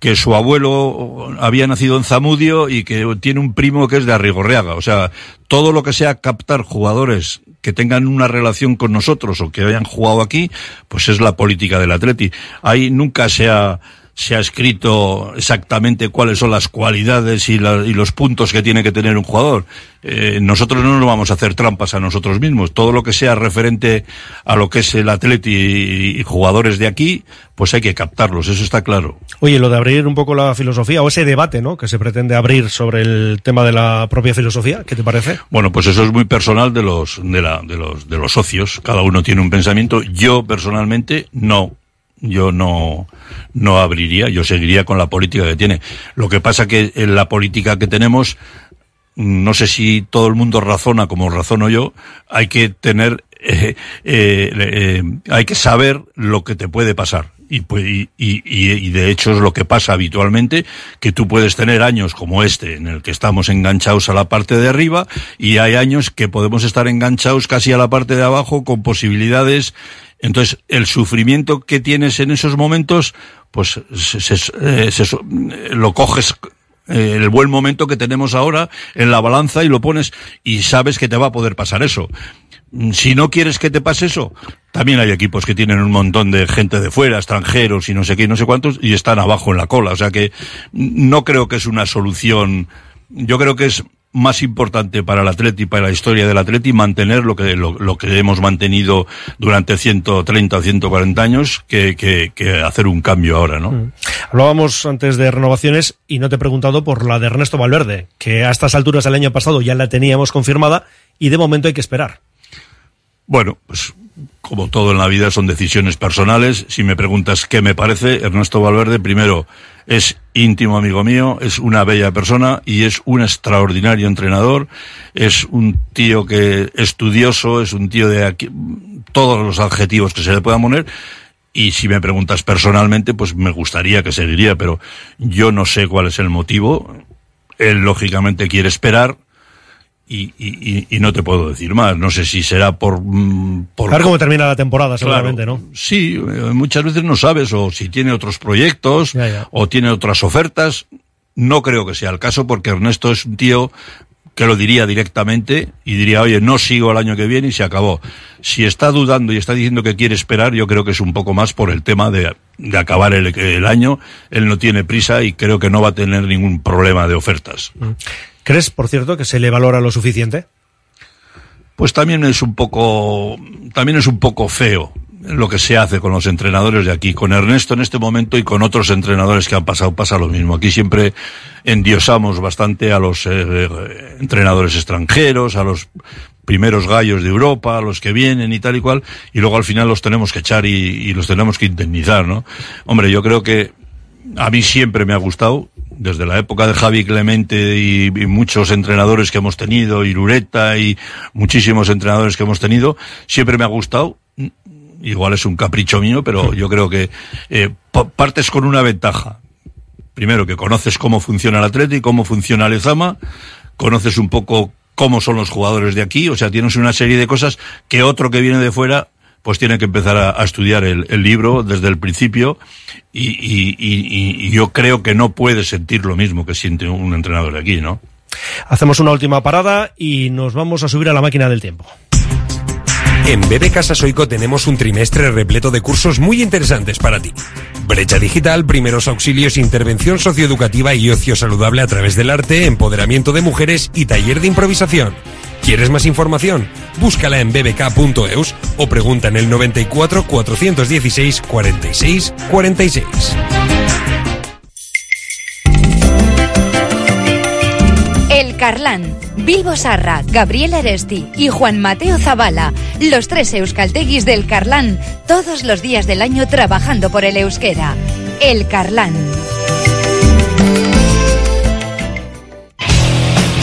que su abuelo había nacido en Zamudio y que tiene un primo que es de Arrigorriaga. O sea, todo lo que sea captar jugadores que tengan una relación con nosotros o que hayan jugado aquí, pues es la política del Atleti. Ahí nunca se ha, se ha escrito exactamente cuáles son las cualidades y, la- y los puntos que tiene que tener un jugador. Eh, nosotros no nos vamos a hacer trampas a nosotros mismos. Todo lo que sea referente a lo que es el Atleti y, y jugadores de aquí, pues hay que captarlos, eso está claro. Oye, lo de abrir un poco la filosofía o ese debate, ¿no? Que se pretende abrir sobre el tema de la propia filosofía, ¿qué te parece? Bueno, pues eso es muy personal de los, de la, de los, de los socios. Cada uno tiene un pensamiento. Yo personalmente no. Yo no, no abriría, yo seguiría con la política que tiene. Lo que pasa que en la política que tenemos, no sé si todo el mundo razona como razono yo, hay que tener, eh, eh, eh, hay que saber lo que te puede pasar. Y, pues, y, y, y- y de hecho es lo que pasa habitualmente, que tú puedes tener años como este, en el que estamos enganchados a la parte de arriba, y hay años que podemos estar enganchados casi a la parte de abajo con posibilidades. Entonces, el sufrimiento que tienes en esos momentos, pues se, se- eh, se- lo coges eh, el buen momento que tenemos ahora en la balanza y lo pones y sabes que te va a poder pasar eso. Mm, Si no quieres que te pase eso, también hay equipos que tienen un montón de gente de fuera, extranjeros y no sé qué, y no sé cuántos, y están abajo en la cola. O sea que mm, no creo que es una solución. Yo creo que es más importante para el Atleti, para la historia del Atleti, mantener lo que, lo, lo que hemos mantenido durante 130 o 140 años que, que, que hacer un cambio ahora, ¿no? Hablábamos antes de renovaciones y no te he preguntado por la de Ernesto Valverde, que a estas alturas del año pasado ya la teníamos confirmada y de momento hay que esperar. Bueno, pues como todo en la vida son decisiones personales. Si me preguntas qué me parece, Ernesto Valverde, primero, es íntimo amigo mío, es una bella persona y es un extraordinario entrenador. Es un tío que estudioso, es un tío de todos los adjetivos que se le puedan poner. Y si me preguntas personalmente, pues me gustaría que seguiría, pero yo no sé cuál es el motivo. Él lógicamente quiere esperar y, y- no te puedo decir más. No sé si será por... mm, por A ver cómo termina la temporada, Claro. seguramente, ¿no? Sí, eh, muchas veces no sabes o si tiene otros proyectos o tiene otras ofertas. No creo que sea el caso porque Ernesto es un tío que lo diría directamente y diría, oye, no sigo el año que viene y se acabó. Si está dudando y está diciendo que quiere esperar, yo creo que es un poco más por el tema de, de acabar el, el año. Él no tiene prisa y creo que no va a tener ningún problema de ofertas. ¿Crees, por cierto, que se le valora lo suficiente? Pues también es un poco, también es un poco feo lo que se hace con los entrenadores de aquí. Con Ernesto en este momento y con otros entrenadores que han pasado pasa lo mismo. Aquí siempre endiosamos bastante a los eh, entrenadores extranjeros, a los primeros gallos de Europa, a los que vienen y tal y cual, y luego al final los tenemos que echar y, y los tenemos que indemnizar, ¿no? Hombre, yo creo que a mí siempre me ha gustado, desde la época de Javi Clemente y, y, muchos entrenadores que hemos tenido, y Lureta y muchísimos entrenadores que hemos tenido, siempre me ha gustado. Igual es un capricho mío, pero yo creo que eh, partes con una ventaja. Primero, que conoces cómo funciona el Atleti, cómo funciona el Ezama, conoces un poco cómo son los jugadores de aquí, o sea, tienes una serie de cosas que otro que viene de fuera pues tiene que empezar a, a estudiar el, el, libro desde el principio y, y, y, y, yo creo que no puede sentir lo mismo que siente un entrenador de aquí, ¿no? Hacemos una última parada y nos vamos a subir a la máquina del tiempo. En BB Casa Soico tenemos un trimestre repleto de cursos muy interesantes para ti. Brecha digital, primeros auxilios, intervención socioeducativa y ocio saludable a través del arte, empoderamiento de mujeres y taller de improvisación. ¿Quieres más información? Búscala en bbk.eus o pregunta en el 94 416 46 46. El Carlán, Bilbo Sarra, Gabriel Aresti y Juan Mateo Zavala, los tres euskalteguis del Carlán, todos los días del año trabajando por el euskera. El Carlán.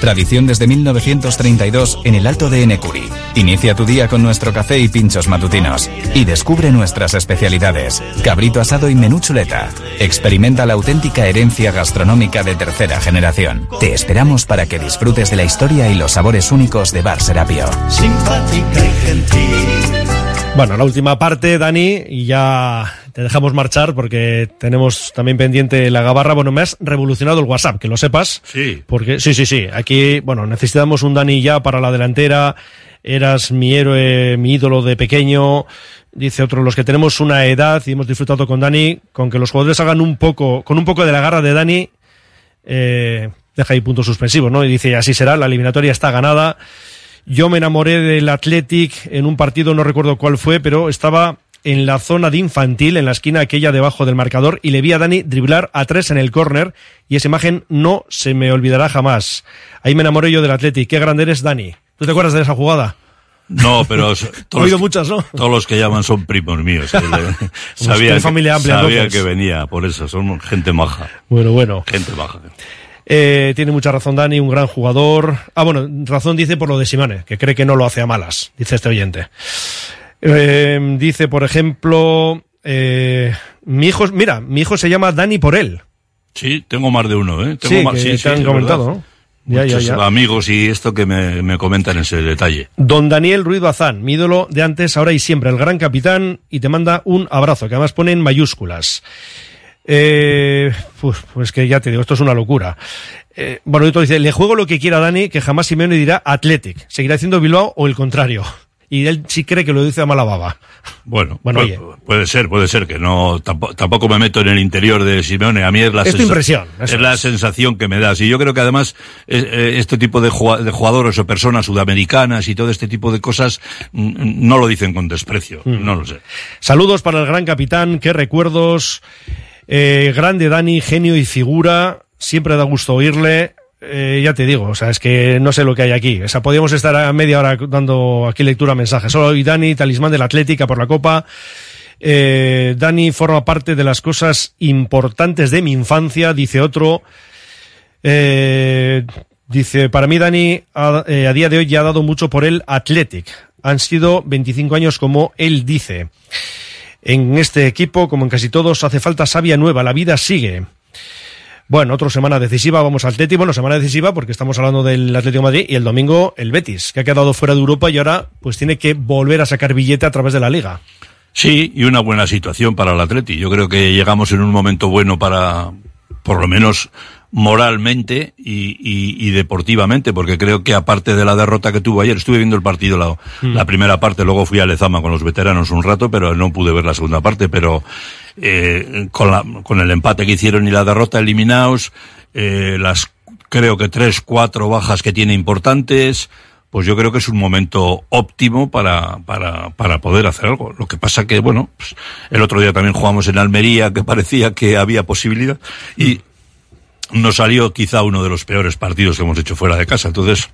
Tradición desde 1932 en el Alto de Enecuri. Inicia tu día con nuestro café y pinchos matutinos. Y descubre nuestras especialidades. Cabrito asado y menú chuleta. Experimenta la auténtica herencia gastronómica de tercera generación. Te esperamos para que disfrutes de la historia y los sabores únicos de Bar Serapio. Simpática y gentil. Bueno, la última parte, Dani, y ya te dejamos marchar porque tenemos también pendiente la gabarra. Bueno, me has revolucionado el WhatsApp, que lo sepas. Sí. Porque, sí, sí, sí. Aquí, bueno, necesitamos un Dani ya para la delantera. Eras mi héroe, mi ídolo de pequeño. Dice otro, los que tenemos una edad y hemos disfrutado con Dani, con que los jugadores hagan un poco, con un poco de la garra de Dani, eh, deja ahí puntos suspensivos, ¿no? Y dice, así será, la eliminatoria está ganada. Yo me enamoré del Athletic en un partido, no recuerdo cuál fue, pero estaba en la zona de infantil, en la esquina aquella debajo del marcador, y le vi a Dani driblar a tres en el córner, y esa imagen no se me olvidará jamás. Ahí me enamoré yo del Athletic. Qué grande eres, Dani. ¿Tú te acuerdas de esa jugada? No, pero todos, oído muchas, ¿no? todos los que llaman son primos míos. sabía que, familia amplia, sabía que venía, por eso, son gente maja. Bueno, bueno. Gente maja. Eh, tiene mucha razón Dani, un gran jugador. Ah, bueno, razón dice por lo de Simane, que cree que no lo hace a malas, dice este oyente. Eh, dice, por ejemplo, eh, mi hijo, mira, mi hijo se llama Dani por él. Sí, tengo más de uno, ¿eh? Tengo sí, más, que sí, te han comentado. Ya, ya, Muchos ya. amigos y esto que me, me comentan ese detalle. Don Daniel Ruiz Bazán, mi ídolo de antes, ahora y siempre, el gran capitán, y te manda un abrazo, que además pone en mayúsculas. Eh, pues, pues que ya te digo, esto es una locura. Eh, bueno, y dice, le juego lo que quiera Dani, que jamás Simeone dirá Athletic. Seguirá haciendo Bilbao o el contrario. Y él sí cree que lo dice a mala baba. Bueno, Bueno, puede, oye. puede ser, puede ser que no, tampoco, tampoco me meto en el interior de Simeone. A mí es la, Es impresión, es la sensación que me das. Y yo creo que además eh, eh, este tipo de, jugadores o personas sudamericanas y todo este tipo de cosas mm, no lo dicen con desprecio. Mm. No lo sé. Saludos para el gran capitán, qué recuerdos. Eh, grande Dani, genio y figura. Siempre da gusto oírle. Eh, ya te digo, o sea, es que no sé lo que hay aquí. O sea, podríamos estar a media hora dando aquí lectura a mensajes. Solo hoy Dani, talismán de la Atlética por la Copa. Eh, Dani forma parte de las cosas importantes de mi infancia, dice otro. Eh, dice, para mí Dani a, eh, día de hoy ya ha dado mucho por el Athletic. Han sido 25 años como él dice. En este equipo, como en casi todos, hace falta savia nueva. La vida sigue. Bueno, otra semana decisiva, vamos al Atleti. Bueno, semana decisiva porque estamos hablando del Atlético de Madrid y el domingo el Betis, que ha quedado fuera de Europa y ahora pues tiene que volver a sacar billete a través de la liga. Sí, y una buena situación para el Atleti. Yo creo que llegamos en un momento bueno para, por lo menos moralmente y, y, y, deportivamente, porque creo que aparte de la derrota que tuvo ayer, estuve viendo el partido la, mm. la, primera parte, luego fui a Lezama con los veteranos un rato, pero no pude ver la segunda parte, pero eh, con, la, con el empate que hicieron y la derrota eliminados, eh, las creo que tres, cuatro bajas que tiene importantes, pues yo creo que es un momento óptimo para, para, para poder hacer algo. Lo que pasa que, bueno, pues el otro día también jugamos en Almería, que parecía que había posibilidad, y nos salió quizá uno de los peores partidos que hemos hecho fuera de casa. Entonces,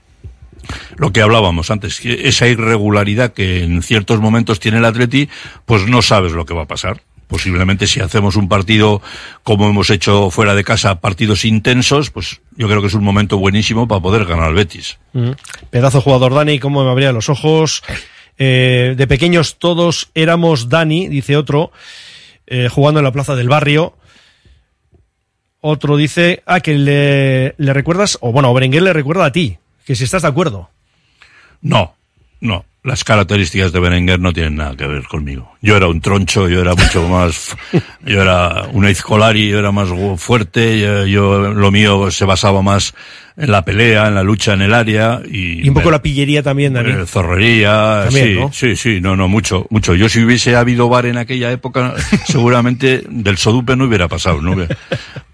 lo que hablábamos antes, esa irregularidad que en ciertos momentos tiene el Atleti, pues no sabes lo que va a pasar. Posiblemente si hacemos un partido como hemos hecho fuera de casa, partidos intensos, pues yo creo que es un momento buenísimo para poder ganar al Betis. Mm. Pedazo jugador Dani, cómo me abría los ojos. Eh, de pequeños todos éramos Dani, dice otro, eh, jugando en la plaza del barrio. Otro dice, ah, que le, le recuerdas, o bueno, Berenguer le recuerda a ti, que si estás de acuerdo. No, no. Las características de Berenguer no tienen nada que ver conmigo. Yo era un troncho, yo era mucho más, yo era un Izcolari, yo era más fuerte, yo, yo, lo mío se basaba más en la pelea, en la lucha en el área y, y un poco la pillería también, Dani. Eh, zorrería, También, sí, ¿no? sí, sí, no, no, mucho, mucho. Yo si hubiese habido bar en aquella época, seguramente del Sodupe no hubiera pasado, ¿no?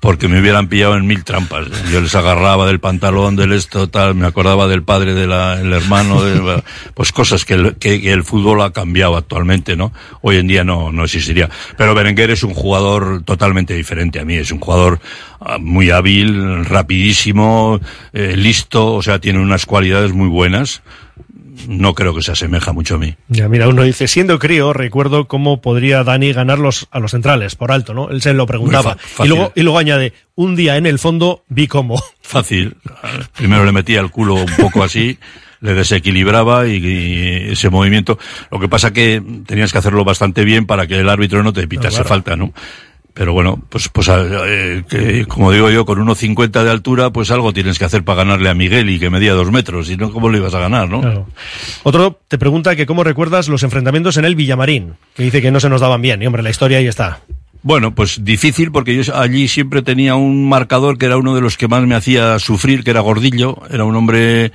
Porque me hubieran pillado en mil trampas. Yo les agarraba del pantalón, del esto, tal, me acordaba del padre, del el hermano, de, pues cosas que el, que, que el fútbol ha cambiado actualmente, ¿no? Hoy en día no, no existiría. Pero Berenguer es un jugador totalmente diferente a mí, es un jugador ah, muy hábil, rapidísimo, eh, listo, o sea, tiene unas cualidades muy buenas. No creo que se asemeja mucho a mí. Ya, mira, uno dice, siendo crío, recuerdo cómo podría Dani ganar los, a los centrales, por alto, ¿no? Él se lo preguntaba. Y luego, y luego añade, un día en el fondo vi cómo. Fácil. Primero le metía el culo un poco así, le desequilibraba y, y ese movimiento. Lo que pasa que tenías que hacerlo bastante bien para que el árbitro no te pitase claro. falta, ¿no? Pero bueno, pues, pues eh, que, como digo yo, con 1,50 de altura, pues algo tienes que hacer para ganarle a Miguel y que medía dos metros, si no, ¿cómo lo ibas a ganar, no? Claro. Otro te pregunta que cómo recuerdas los enfrentamientos en el Villamarín, que dice que no se nos daban bien. Y hombre, la historia ahí está. Bueno, pues difícil porque yo allí siempre tenía un marcador que era uno de los que más me hacía sufrir, que era Gordillo. Era un hombre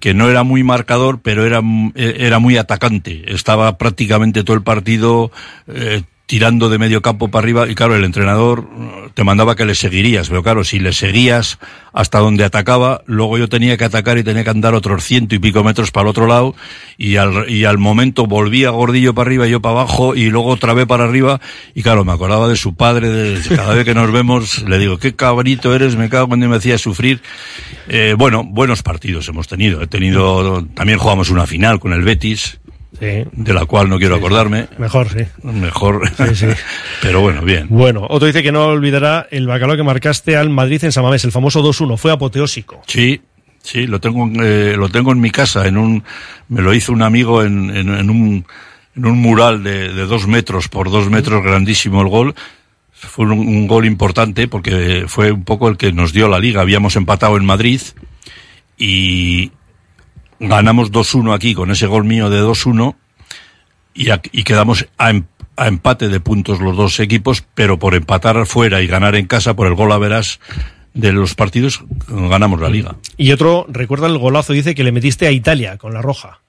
que no era muy marcador, pero era, era muy atacante. Estaba prácticamente todo el partido eh, tirando de medio campo para arriba y claro, el entrenador te mandaba que le seguirías, pero claro, si le seguías hasta donde atacaba, luego yo tenía que atacar y tenía que andar otros ciento y pico metros para el otro lado y al, y al momento volvía Gordillo para arriba y yo para abajo y luego otra vez para arriba y claro, me acordaba de su padre, de, cada vez que nos vemos le digo, qué cabrito eres, me cago cuando me hacía sufrir. Eh, bueno, buenos partidos hemos tenido, he tenido, también jugamos una final con el Betis, Sí. de la cual no quiero acordarme. Mejor, sí. Mejor. Sí, sí. Pero bueno, bien. Bueno, otro dice que no olvidará el bacalao que marcaste al Madrid en Samamés, el famoso 2-1. Fue apoteósico. Sí, sí, lo tengo, eh, lo tengo en mi casa, en un, me lo hizo un amigo en, en, en un, en un mural de, de dos metros por dos metros, grandísimo el gol. Fue un, un gol importante porque fue un poco el que nos dio la liga. Habíamos empatado en Madrid y ganamos 2-1 aquí con ese gol mío de 2-1 y, quedamos a, em- a empate de puntos los dos equipos, pero por empatar fuera y ganar en casa por el gol a verás de los partidos ganamos la liga. Y otro recuerda el golazo, dice que le metiste a Italia con la roja.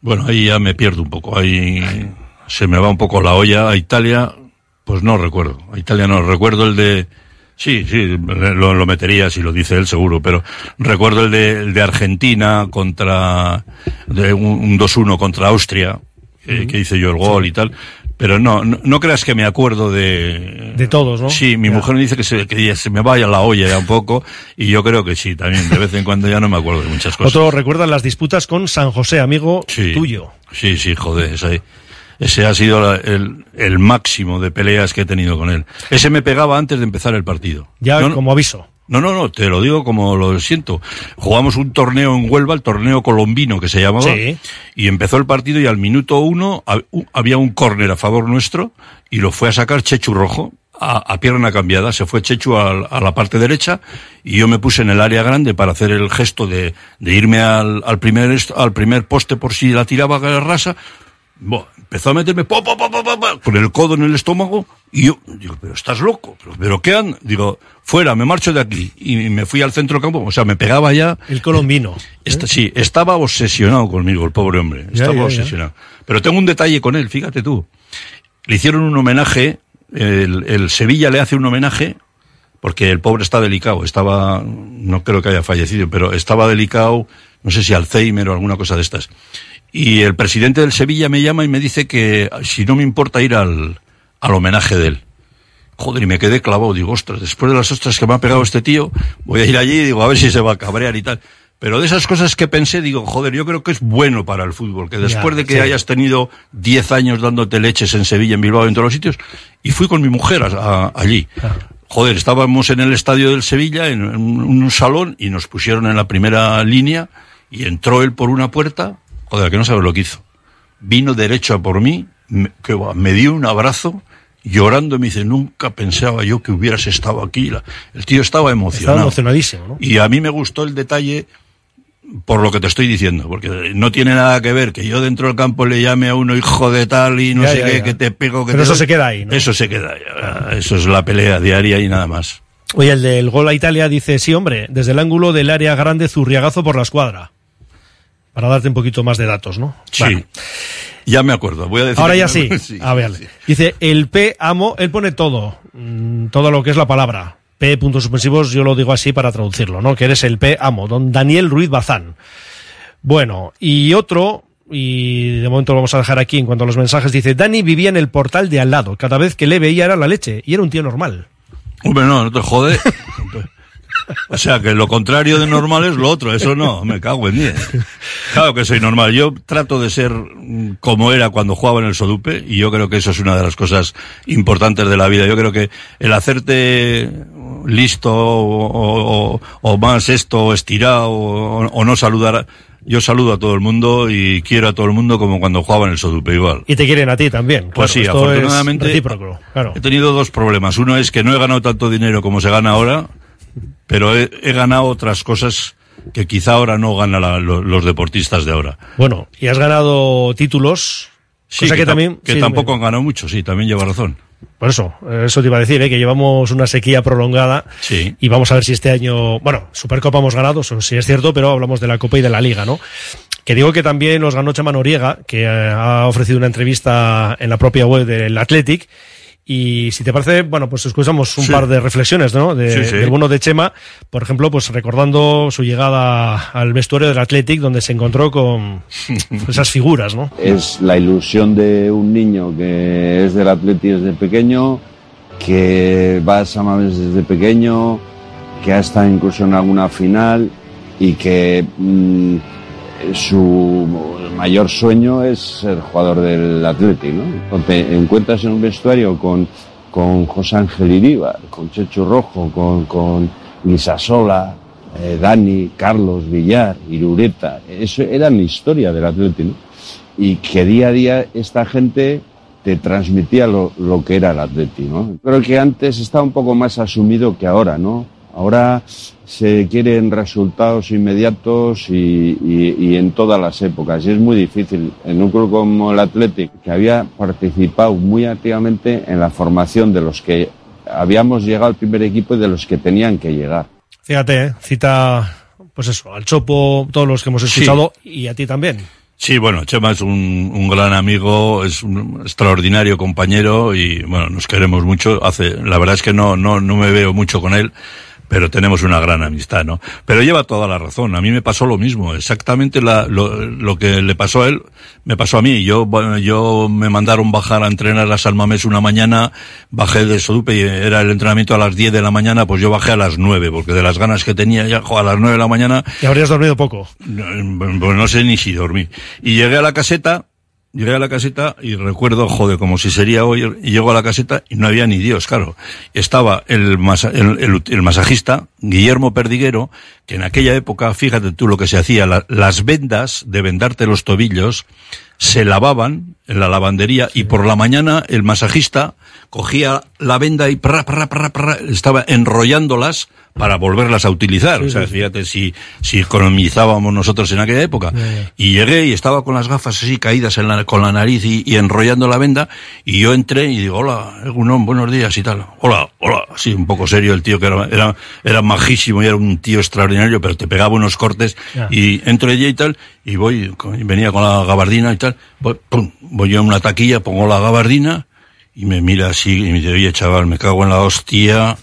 Bueno, ahí ya me pierdo un poco, ahí se me va un poco la olla a Italia, pues no recuerdo, a Italia no, recuerdo el de, sí, sí, lo, lo metería si lo dice él seguro, pero recuerdo el de, el de Argentina contra, de un, un 2-1 contra Austria, eh, que hice yo el gol y tal, Pero no, no, no creas que me acuerdo de... De todos, ¿no? Sí, mi mujer me dice que se, que se me vaya la olla ya un poco y yo creo que sí, también de vez en cuando ya no me acuerdo de muchas cosas. Otro recuerdan las disputas con San José, amigo Sí. tuyo. Sí, sí, joder, ese, ese ha sido la- el, el máximo de peleas que he tenido con él. Ese me pegaba antes de empezar el partido. Ya No, como aviso. No, no, no, te lo digo como lo siento. Jugamos un torneo en Huelva, el torneo colombino que se llamaba, Sí. y empezó el partido y al minuto uno había un córner a favor nuestro y lo fue a sacar Chechu Rojo a, a pierna cambiada. Se fue Chechu al- a, la parte derecha y yo me puse en el área grande para hacer el gesto de, de irme al, al primer al primer poste por si la tiraba a rasa. Buah, empezó a meterme po, po, po, con el codo en el estómago y yo digo, pero estás loco, pero, pero ¿qué han? Digo, fuera, me marcho de aquí y me fui al centro campo, o sea, me pegaba ya. El colombino. Esta- sí, estaba obsesionado conmigo el pobre hombre, estaba ya, ya. obsesionado. Pero tengo un detalle con él, fíjate tú. Le hicieron un homenaje, el, el Sevilla le hace un homenaje porque el pobre está delicado, estaba, no creo que haya fallecido, pero estaba delicado, no sé si Alzheimer o alguna cosa de estas. Y el presidente del Sevilla me llama y me dice que si no me importa ir al, al homenaje de él. Joder, y me quedé clavado, digo, ostras, después de las ostras que me ha pegado este tío, voy a ir allí y digo, a ver si se va a cabrear y tal. Pero de esas cosas que pensé, digo, joder, yo creo que es bueno para el fútbol, que después Ya, de que sí. hayas tenido 10 años dándote leches en Sevilla, en Bilbao, en todos los sitios, y fui con mi mujer a- a- allí. Joder, estábamos en el estadio del Sevilla, en, en un salón, y nos pusieron en la primera línea, y entró él por una puerta, joder, que no sabes lo que hizo. Vino derecho a por mí, me, que va, me dio un abrazo, llorando, me dice, nunca pensaba yo que hubieras estado aquí. La- el tío estaba emocionado. Estaba emocionadísimo, ¿no? Y a mí me gustó el detalle por lo que te estoy diciendo, porque no tiene nada que ver que yo dentro del campo le llame a uno hijo de tal y no Ya, sé ya, qué, ya. que te pego, que Pero te eso doy. se queda ahí, ¿no? Eso se queda ahí. ah, Eso es la pelea diaria y nada más. Oye, el del gol a Italia dice, sí, hombre, desde el ángulo del área grande, zurriagazo por la escuadra. Para darte un poquito más de datos, ¿no? Sí. Ya me acuerdo. Voy a decir Ahora ya me- sí. A ver, Dice, el P amo, él pone todo, mm, todo lo que es la palabra. P puntos suspensivos, yo lo digo así para traducirlo, ¿no? Que eres el P amo, don Daniel Ruiz Bazán. Bueno, y otro, y de momento lo vamos a dejar aquí en cuanto a los mensajes, dice, Dani vivía en el portal de al lado, cada vez que le veía era la leche, y era un tío normal. Hombre, no, no te jode. O sea, que lo contrario de normal es lo otro. Eso no, me cago en diez. Claro que soy normal. Yo trato de ser como era cuando jugaba en el Sodupe y yo creo que eso es una de las cosas importantes de la vida. Yo creo que el hacerte listo o, o- o más esto, estirado o, o no saludar. Yo saludo a todo el mundo y quiero a todo el mundo como cuando jugaba en el Sodupe igual. Y te quieren a ti también. Pues claro, sí, esto afortunadamente. Claro. He tenido dos problemas. Uno es que no he ganado tanto dinero como se gana ahora, pero he, he ganado otras cosas que quizá ahora no ganan los deportistas de ahora. Bueno, y has ganado títulos, Sí, cosa que, que, tam- también... que sí, tampoco han ganado mucho, sí, también lleva razón. Por eso, eso te iba a decir, ¿eh? que llevamos una sequía prolongada Sí. y vamos a ver si este año, bueno, Supercopa hemos ganado, eso sí es cierto, pero hablamos de la Copa y de la Liga, ¿no? Que digo que también nos ganó Chema Noriega, que eh, ha ofrecido una entrevista en la propia web del Athletic. Y si te parece, bueno, pues escuchamos un Sí. par de reflexiones, ¿no? De, Sí, sí. Del bueno de Chema, por ejemplo, pues recordando su llegada al vestuario del Athletic, donde se encontró con esas figuras, ¿no? Es la ilusión de un niño que es del Atleti desde pequeño, que va a Samames desde pequeño, que ha estado incluso en alguna final y que mm, su mayor sueño es ser jugador del Atleti, ¿no? Te encuentras en un vestuario con, con José Ángel Iríbar, con Checho Rojo, con, con Lisasola, eh, Dani, Carlos, Villar, Irureta, eso era la historia del Atleti, ¿no? Y que día a día esta gente te transmitía lo, lo que era el Atleti, ¿no? Creo que antes estaba un poco más asumido que ahora, ¿no? Ahora se quieren resultados inmediatos y, y- y en todas las épocas. Y es muy difícil. En un club como el Athletic, que había participado muy activamente en la formación de los que habíamos llegado al primer equipo y de los que tenían que llegar. Fíjate, ¿eh? cita, pues eso, al Chopo, todos los que hemos Sí. escuchado, y a ti también. Sí, bueno, Chema es un, un gran amigo, es un extraordinario compañero y bueno, nos queremos mucho. Hace, la verdad es que no, no, no me veo mucho con él, pero tenemos una gran amistad, ¿no? Pero lleva toda la razón. A mí me pasó lo mismo, exactamente la, lo, lo que le pasó a él, me pasó a mí. Yo, bueno, yo me mandaron bajar a entrenar a Salmamés una mañana, bajé de Sodupe y era el entrenamiento a las 10 de la mañana, pues yo bajé a las 9, porque de las ganas que tenía ya, jo, a las 9 de la mañana. Y habrías dormido poco. Pues no sé ni si dormí. Y llegué a la caseta, Llegué a la caseta y recuerdo, joder, como si sería hoy, y llego a la caseta y no había ni Dios, claro. Estaba el, el, masajista, Guillermo Perdiguero, que en aquella época, fíjate tú lo que se hacía, la, las vendas de vendarte los tobillos se lavaban en la lavandería y por la mañana el masajista cogía la venda y prra, prra, prra, estaba enrollándolas para volverlas a utilizar. Sí, o sea, sí. fíjate si, si economizábamos nosotros en aquella época. Y llegué y estaba con las gafas así caídas en la, con la nariz y, y enrollando la venda. Y yo entré y digo, hola, Egunon, buenos días y tal. Hola, hola. Así un poco serio el tío que era, era, era majísimo y era un tío extraordinario, pero te pegaba unos cortes. Y entro allí y tal, y voy, venía con la gabardina y tal. Voy, pum, voy yo a una taquilla, pongo la gabardina y me mira así y me dice, oye chaval, me cago en la hostia.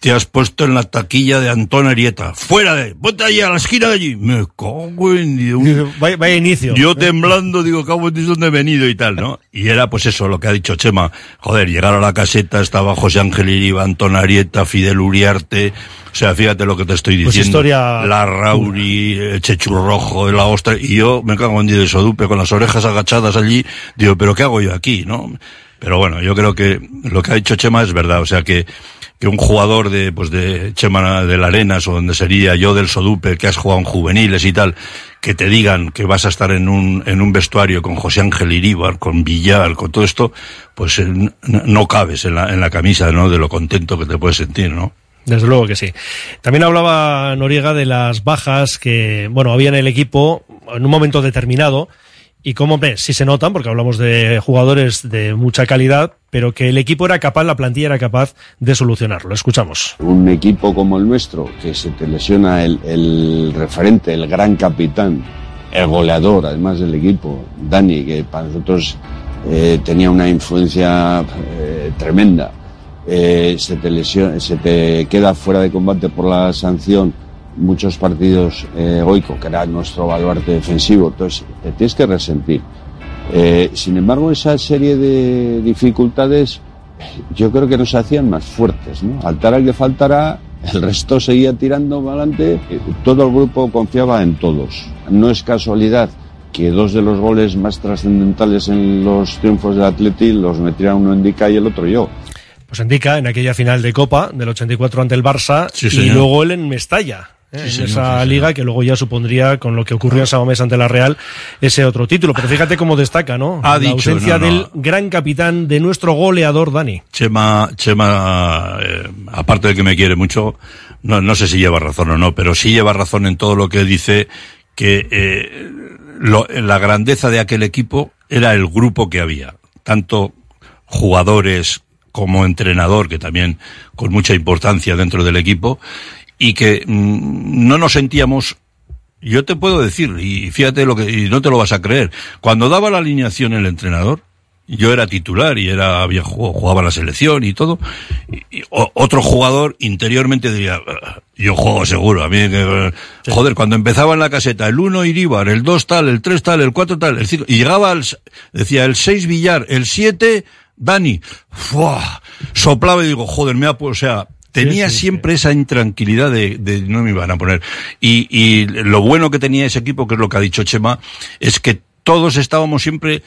Te has puesto en la taquilla de Antón Arieta. Fuera de, ponte allí a la esquina de allí. Me cago en Dios. Vaya, vaya inicio. Yo temblando, digo, cago en Dios, ¿dónde he venido y tal, no? Y era pues eso, lo que ha dicho Chema. Joder, llegar a la caseta, estaba José Ángel Iriba, Antón Arieta, Fidel Uriarte. O sea, fíjate lo que te estoy Pues diciendo. historia La Rauri, el Chechurrojo, la ostra. Y yo me cago en Dios de Sodupe con las orejas agachadas allí. Digo, ¿pero qué hago yo aquí, no? Pero bueno, yo creo que lo que ha dicho Chema es verdad. O sea, que, que un jugador de, pues de Chema de la Arenas o donde sería yo del Sodupe, que has jugado en juveniles y tal, que te digan que vas a estar en un, en un vestuario con José Ángel Iríbar, con Villar, con todo esto, pues eh, no cabes en la, en la camisa, ¿no? De lo contento que te puedes sentir, ¿no? Desde luego que sí. También hablaba Noriega de las bajas que, bueno, había en el equipo en un momento determinado y cómo ves, sí se notan, porque hablamos de jugadores de mucha calidad, pero que el equipo era capaz, la plantilla era capaz de solucionarlo. Escuchamos. Un equipo como el nuestro, que se te lesiona el, el referente, el gran capitán, el goleador, además del equipo, Dani, que para nosotros eh, tenía una influencia eh, tremenda, eh, se, te lesiona, se te queda fuera de combate por la sanción muchos partidos eh, Goico, que era nuestro baluarte defensivo, entonces te tienes que resentir. Eh, sin embargo, esa serie de dificultades yo creo que nos hacían más fuertes, ¿no? Altara que faltara, el resto seguía tirando para adelante, todo el grupo confiaba en todos. No es casualidad que dos de los goles más trascendentales en los triunfos del Atleti los metiera uno Indica y el otro yo. Pues indica en aquella final de Copa del 84 ante el Barça Sí, y luego él en Mestalla. ¿Eh? Sí, en esa sí, liga que luego ya supondría con lo que ocurrió en Samamés ante la Real ese otro título. Pero fíjate cómo destaca, ¿no? Ha la dicho, ausencia no, no. del gran capitán de nuestro goleador Dani. Chema, Chema, eh, aparte de que me quiere mucho, no, no sé si lleva razón o no, pero sí lleva razón en todo lo que dice que eh, lo- la grandeza de aquel equipo era el grupo que había, tanto jugadores como entrenador, que también con mucha importancia dentro del equipo, y que mm, no nos sentíamos yo te puedo decir, y fíjate lo que, y no te lo vas a creer, cuando daba la alineación el entrenador, yo era titular y era, había jugado, jugaba la selección y todo, y, y o- otro jugador interiormente diría, "Ah, yo juego seguro, a mí, que, joder, cuando empezaba en la caseta, el 1 Iríbar, el 2 tal, el 3 tal, el 4 tal, el 5, y llegaba al, decía, el 6 Villar, el 7 Dani, ¡fua! soplaba y digo, joder, me ha, o sea, tenía siempre esa intranquilidad de, de no me iban a poner. Y, y lo bueno que tenía ese equipo, que es lo que ha dicho Chema, es que todos estábamos siempre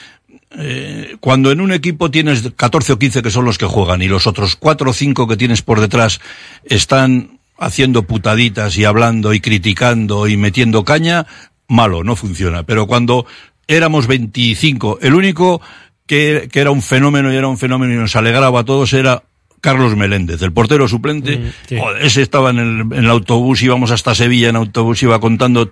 eh, cuando en un equipo tienes 14 o 15 que son los que juegan y los otros 4 o 5 que tienes por detrás están haciendo putaditas y hablando y criticando y metiendo caña, malo, no funciona. Pero cuando éramos 25, el único que, que era un fenómeno y era un fenómeno y nos alegraba a todos era Carlos Meléndez, el portero suplente. Joder, ese estaba en el, en el autobús, íbamos hasta Sevilla en autobús, iba contando.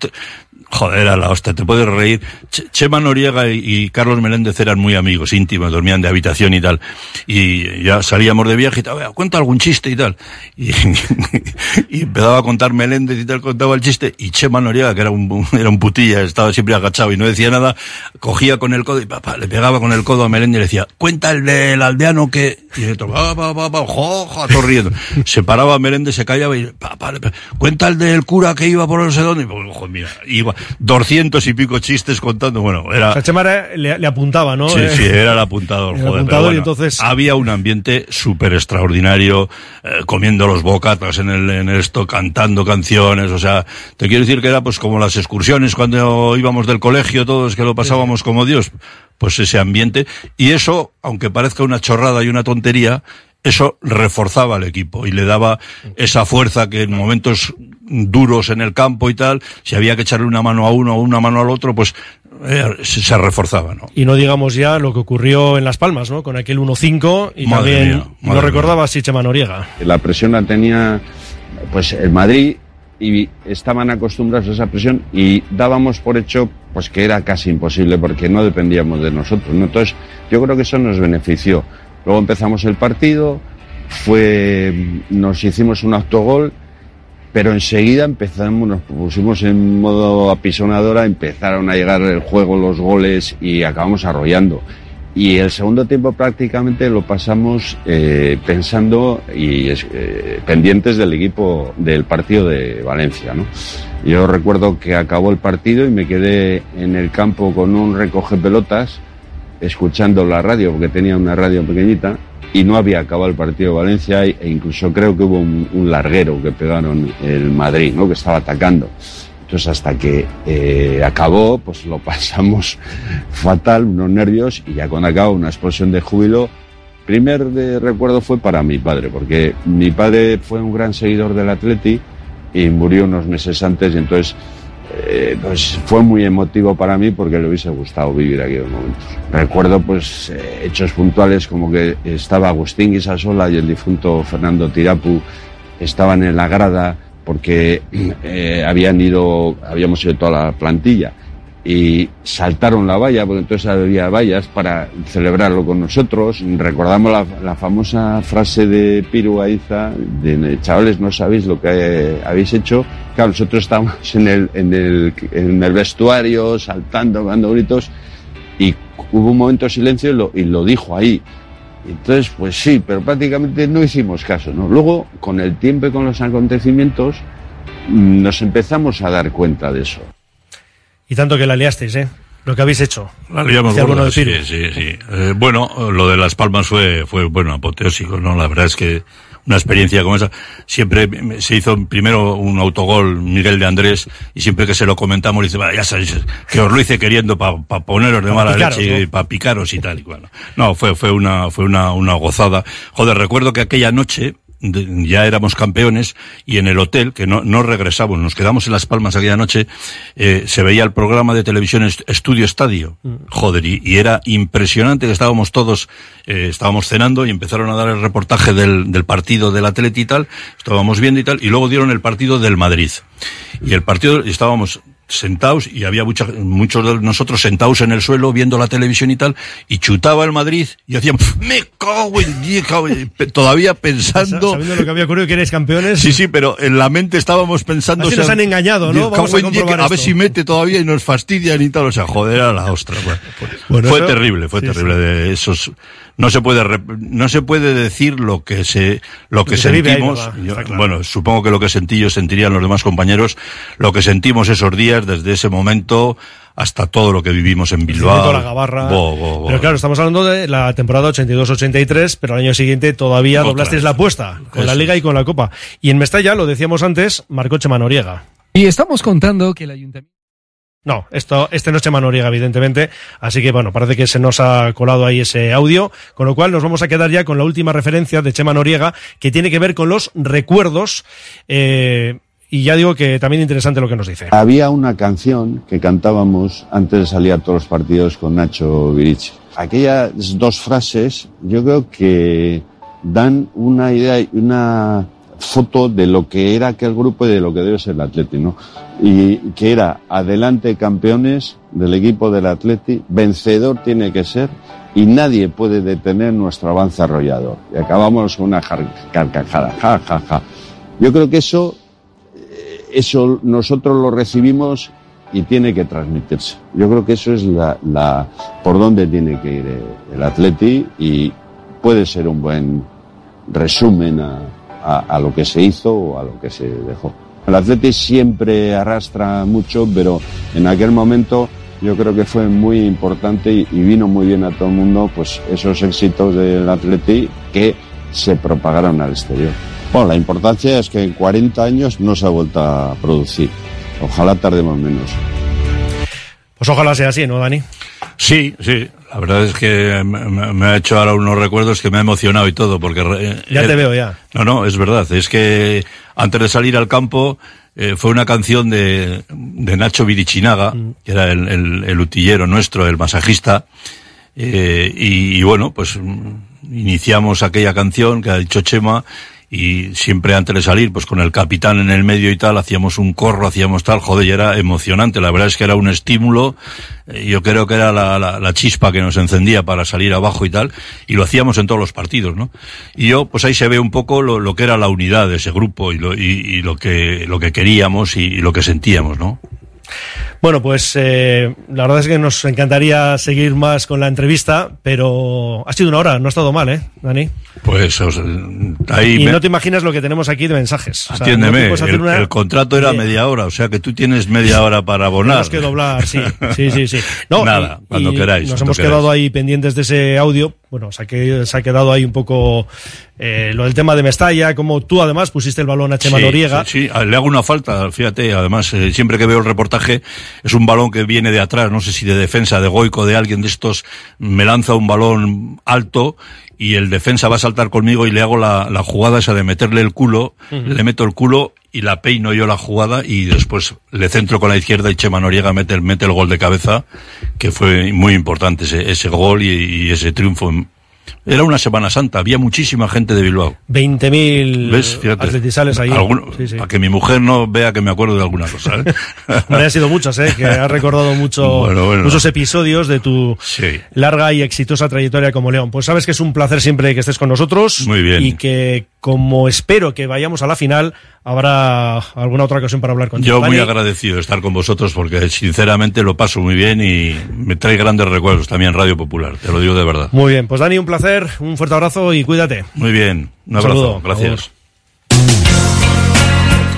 Joder, era la hostia, te puedes reír. Ch- Chema Noriega y, Carlos Meléndez eran muy amigos, íntimos, dormían de habitación y tal. Y ya salíamos de viaje y tal, "Vea, cuenta algún chiste y tal. Y, empezaba a contar Meléndez y tal, contaba el chiste. Y Chema Noriega, que era un, era un putilla, estaba siempre agachado y no decía nada, cogía con el codo y papá, le pegaba con el codo a Meléndez y le decía, cuenta el del aldeano que... Y el otro, "Va, va, va, va, jo, jo", todo riendo. Se paraba a Meléndez, se callaba y, papá, le cuenta el del cura que iba por no sé dónde. Y, pues, iba doscientos y pico chistes contando, bueno, era... O sea, Chema era- le, le apuntaba, ¿no? Sí, Eh, sí, era el apuntador, El joder. pero y entonces- Había un ambiente súper extraordinario, eh, comiendo los bocatas en el, en esto, cantando canciones, o sea, te quiero decir que era pues como las excursiones cuando íbamos del colegio, todos que lo pasábamos como Dios, pues ese ambiente, y eso, aunque parezca una chorrada y una tontería, eso reforzaba al equipo y le daba esa fuerza que en momentos duros en el campo y tal, si había que echarle una mano a uno o una mano al otro, pues eh, se, se reforzaba, ¿no? Y no digamos ya lo que ocurrió en Las Palmas, ¿no? Con aquel 1-5 y Madre también mía, lo madre recordaba así Chema Noriega. La presión la tenía pues el Madrid y estaban acostumbrados a esa presión y dábamos por hecho pues que era casi imposible porque no dependíamos de nosotros. ¿no? Entonces yo creo que eso nos benefició. Luego empezamos el partido, fue nos hicimos un autogol, pero enseguida empezamos, nos pusimos en modo apisonadora, empezaron a llegar el juego, los goles y acabamos arrollando. Y el segundo tiempo prácticamente lo pasamos eh, pensando y eh, pendientes del equipo del partido de Valencia. ¿no? Yo recuerdo que acabó el partido y me quedé en el campo con un recoge pelotas escuchando la radio, porque tenía una radio pequeñita, y no había acabado el partido de Valencia, e incluso creo que hubo un, larguero que pegaron el Madrid, ¿no? que estaba atacando. Entonces hasta que eh, acabó, pues lo pasamos fatal, unos nervios, y ya cuando acabó una explosión de júbilo, primer recuerdo fue para mi padre, porque mi padre fue un gran seguidor del Atleti y murió unos meses antes, y entonces eh, pues fue muy emotivo para mí porque le hubiese gustado vivir aquellos momentos. Recuerdo pues eh, hechos puntuales como que estaba Agustín Guisasola y el difunto Fernando Tirapu estaban en la grada porque eh, habían ido, habíamos ido toda la plantilla y saltaron la valla, porque entonces había vallas para celebrarlo con nosotros. Recordamos la, famosa frase de Piru Aiza, de chavales, no sabéis lo que eh, habéis hecho. Claro, nosotros estábamos en el, en el, en el vestuario, saltando, dando gritos, y hubo un momento de silencio y lo, y lo dijo ahí. Entonces, pues sí, pero prácticamente no hicimos caso, ¿no? Luego, con el tiempo y con los acontecimientos, mm, nos empezamos a dar cuenta de eso. Y tanto que la liasteis, ¿eh? Lo que habéis hecho. La liamos gorda, sí, sí, sí. Eh, bueno, lo de Las Palmas fue, fue, bueno, apoteósico, ¿no? La verdad es que una experiencia como esa, siempre se hizo primero un autogol Miguel de Andrés, y siempre que se lo comentamos, dice, "Vale, ya sabéis, que os lo hice queriendo para poneros de Pa mala picaros, leche, ¿no? para picaros y tal y cual. No, fue, fue una, fue una, una gozada. Joder, recuerdo que aquella noche, de- ya éramos campeones y en el hotel, que no, no regresamos, nos quedamos en Las Palmas aquella noche, eh, se veía el programa de televisión Est- Estudio Estadio. Joder, y, y era impresionante que estábamos todos, eh, estábamos cenando y empezaron a dar el reportaje del, del partido del Atleti y tal, estábamos viendo y tal, y luego dieron el partido del Madrid. Y el partido, y estábamos sentados y había mucha- muchos de nosotros sentados en el suelo viendo la televisión y tal, y chutaba el Madrid y hacíamos, me cago en diez, cago en-". Pe- todavía pensando... Sabiendo lo que había ocurrido que erais campeones. Sí, sí, pero en la mente estábamos pensando... Así nos han engañado, ¿no? Vamos a diez, a ver si mete todavía y nos fastidian y tal, o sea, joder, era la ostra. Bueno, pues, Bueno, fue eso- terrible, fue sí, terrible. De esos, no se puede, no se puede decir lo que se, lo que, que se vive ahí, sentimos. Bueno, supongo que lo que sentí yo sentirían los demás compañeros, lo que sentimos esos días desde ese momento hasta todo lo que vivimos en Bilbao. La Gabarra. Bo, bo, bo. Pero claro, estamos hablando de la temporada 82-83, pero al año siguiente todavía Otra doblasteis vez. la apuesta con la Liga y con la Copa. Y en Mestalla, lo decíamos antes, marcó Chema Noriega. Y estamos contando que el ayuntamiento... No, esto, este no es Chema Noriega, evidentemente. Así que bueno, parece que se nos ha colado ahí ese audio. Con lo cual nos vamos a quedar ya con la última referencia de Chema Noriega, que tiene que ver con los recuerdos. eh, y ya digo que también interesante lo que nos dice. Había una canción que cantábamos antes de salir a todos los partidos con Nacho Virici. Aquellas dos frases yo creo que dan una idea una foto de lo que era aquel grupo y de lo que debe ser el Atleti, ¿no? Y que era adelante campeones del equipo del Atleti, vencedor tiene que ser y nadie puede detener nuestro avance arrollador. Y acabamos con una carcajada, ja, ja, ja. Yo creo que eso, eh, eso nosotros lo recibimos y tiene que transmitirse. Yo creo que eso es la, la por dónde tiene que ir eh, el Atleti y puede ser un buen resumen a, a- a lo que se hizo o a lo que se dejó. El Atleti siempre arrastra mucho, pero en aquel momento yo creo que fue muy importante y, y vino muy bien a todo el mundo pues esos éxitos del Atleti que se propagaron al exterior. Bueno, la importancia es que en 40 años no se ha vuelto a producir. Ojalá tardemos menos. Pues ojalá sea así, ¿no, Dani? Sí, sí. La verdad es que me, me- ha hecho ahora unos recuerdos que me ha emocionado y todo, porque... eh, Ya eh, te veo, ya. No, no, es verdad. Es que antes de salir al campo eh, fue una canción de, de Nacho Virichinaga, que era el, el- el utillero nuestro, el masajista. eh, y, y bueno, pues mm, iniciamos aquella canción que ha dicho Chema y siempre antes de salir, pues con el capitán en el medio y tal, hacíamos un corro, hacíamos tal, joder, y era emocionante. La verdad es que era un estímulo. eh, Yo creo que era la, la- chispa que nos encendía para salir abajo y tal, y lo hacíamos en todos los partidos, ¿no? Y yo, pues ahí se ve un poco lo, lo que era la unidad de ese grupo y lo, y, lo que, lo que queríamos y lo que sentíamos, ¿no? Bueno, pues eh, la verdad es que nos encantaría seguir más con la entrevista, pero ha sido una hora, no ha estado mal, ¿eh, Dani? Pues o sea, ahí y me- no te imaginas lo que tenemos aquí de mensajes. O sea, no te Atiéndeme, el, una- el contrato era media hora, o sea que tú tienes media hora para abonar. Tenemos que doblar, sí, sí, sí, sí. No, Nada, y- cuando y queráis. Nos hemos queráis. quedado ahí pendientes de ese audio. Bueno, se ha, que- se ha quedado ahí un poco eh, lo del tema de Mestalla, como tú además pusiste el balón a Chema Sí, Noriega. Sí, sí. Ah, le hago una falta, fíjate, además, eh, siempre que veo el reportaje, es un balón que viene de atrás, no sé si de defensa, de goico, de alguien de estos, me lanza un balón alto y el defensa va a saltar conmigo y le hago la, la jugada esa de meterle el culo, le meto el culo y la peino yo la jugada y después le centro con la izquierda y Chema Noriega mete el, mete el gol de cabeza, que fue muy importante ese, ese gol y, y ese triunfo. Era una Semana Santa, había muchísima gente de Bilbao. 20.000 ¿Ves? Fíjate. atletizales ahí. Alguno- Sí, sí. Para que mi mujer no vea que me acuerdo de alguna cosa. ¿eh? Han sido muchas, ¿eh? que has recordado mucho, Bueno, bueno. muchos episodios de tu Sí. larga y exitosa trayectoria como León. Pues sabes que es un placer siempre que estés con nosotros. Muy bien. Y que, como espero que vayamos a la final, habrá alguna otra ocasión para hablar contigo. Yo muy agradecido de estar con vosotros porque sinceramente lo paso muy bien y me trae grandes recuerdos también Radio Popular, te lo digo de verdad. Muy bien, pues Dani, un placer, un fuerte abrazo y cuídate. Muy bien, un Un abrazo, saludo. gracias.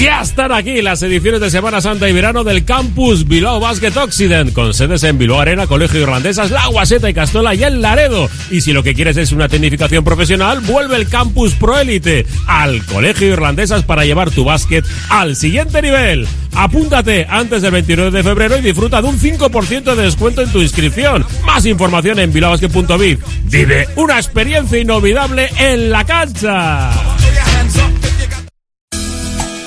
Ya están aquí las ediciones de Semana Santa y Verano del Campus Bilbao Basket Occident, con sedes en Bilbao Arena, Colegio Irlandesas, La Guaseta y Castola y el Laredo. Y si lo que quieres es una tecnificación profesional, vuelve el Campus Pro Elite al Colegio Irlandesas para llevar tu básquet al siguiente nivel. Apúntate antes del 29 de febrero y disfruta de un 5% de descuento en tu inscripción. Más información en bilbaobasket.biz. Vive una experiencia inolvidable en la cancha.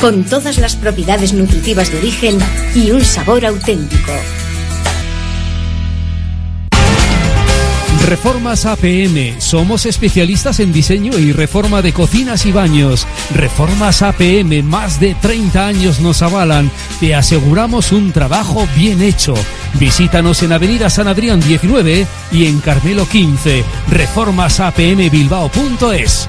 con todas las propiedades nutritivas de origen y un sabor auténtico. Reformas APM. Somos especialistas en diseño y reforma de cocinas y baños. Reformas APM, más de 30 años nos avalan. Te aseguramos un trabajo bien hecho. Visítanos en Avenida San Adrián 19 y en Carmelo 15. Reformasapmbilbao.es.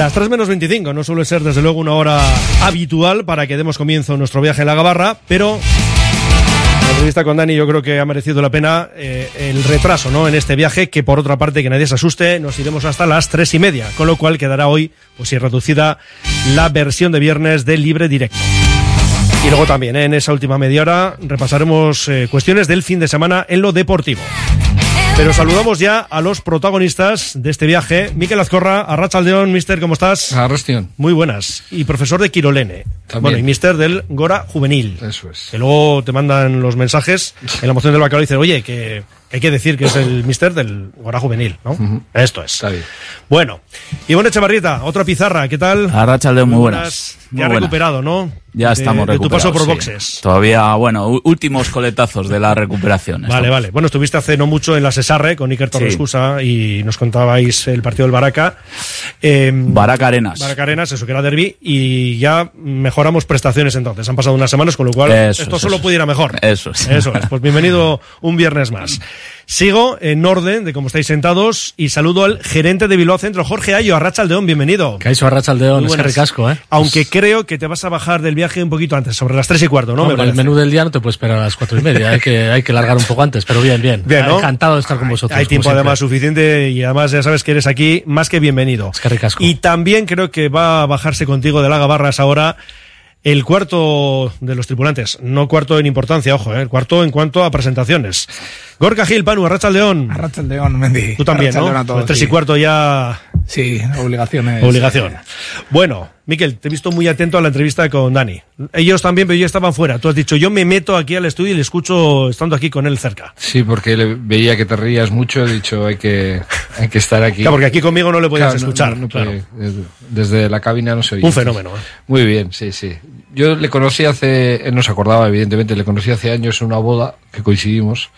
Las 3 menos 25 no suele ser desde luego una hora habitual para que demos comienzo a nuestro viaje en la Gabarra, pero la entrevista con Dani yo creo que ha merecido la pena eh, el retraso ¿no? en este viaje, que por otra parte, que nadie se asuste, nos iremos hasta las 3 y media, con lo cual quedará hoy, pues reducida, la versión de viernes del libre directo. Y luego también ¿eh? en esa última media hora repasaremos eh, cuestiones del fin de semana en lo deportivo. Pero saludamos ya a los protagonistas de este viaje. Miquel Azcorra, Arrachaldeón, mister, ¿cómo estás? Arrastión. Muy buenas. Y profesor de Quirolene. También. Bueno, y mister del Gora Juvenil. Eso es. Que luego te mandan los mensajes en la moción del bacalao y dicen, oye, que hay que decir que es el mister del Gora Juvenil, ¿no? Esto es. Bueno, Ivonne Echevarrieta, otra pizarra, ¿qué tal? Arrachaldeón, muy buenas. Ya Muy ha buenas. recuperado, ¿no? Ya De- estamos de, tu paso por sí. boxes. Todavía, bueno, últimos coletazos de la recuperación. Vale, vale. Bueno, estuviste hace no mucho en la Cesarre con Iker Torres Sí. Cusa y nos contabais el partido del Baraca. Eh, Baraca Arenas. Baraca Arenas, eso que era derby, y ya mejoramos prestaciones entonces. Han pasado unas semanas, con lo cual Eso esto es, solo eso pudiera mejor. Eso es. Eso es. Pues bienvenido un viernes más. Sigo en orden de cómo estáis sentados y saludo al gerente de Bilbao Centro, Jorge Ayo, Arrachaldeón, bienvenido. Caixo Arrachaldeón, es que ricasco, ¿eh? Aunque creo que te vas a bajar del viaje un poquito antes, sobre las tres y cuarto, ¿no? Hombre, Me el menú del día no te puede esperar a las cuatro y media, hay que, hay que largar un poco antes, pero bien, bien. Bien, ¿no? Encantado de estar con vosotros. Hay tiempo además suficiente y además ya sabes que eres aquí más que bienvenido. Es que ricasco. Y también creo que va a bajarse contigo de la Gabarras ahora el cuarto de los tripulantes. No cuarto en importancia, ojo, ¿eh? el cuarto en cuanto a presentaciones. Gorka Gil, Panu, Arrachaldeón. Arrachaldeón, Mendy. Tú también, ¿no? Arrachaldeón a todos, El tres sí. y cuarto ya... Sí, obligaciones. Obligación. Bueno, Miquel, te he visto muy atento a la entrevista con Dani. Ellos también, pero ellos estaban fuera. Tú has dicho, yo me meto aquí al estudio y le escucho estando aquí con él cerca. Sí, porque le veía que te reías mucho, he dicho, hay que, hay que estar aquí. Claro, porque aquí conmigo no le podías Claro, escuchar. no- no claro. puede, desde la cabina no se oye. Un fenómeno, ¿eh? Muy bien, sí, sí. Yo le conocí hace, él no se acordaba, evidentemente, le conocí hace años en una boda que coincidimos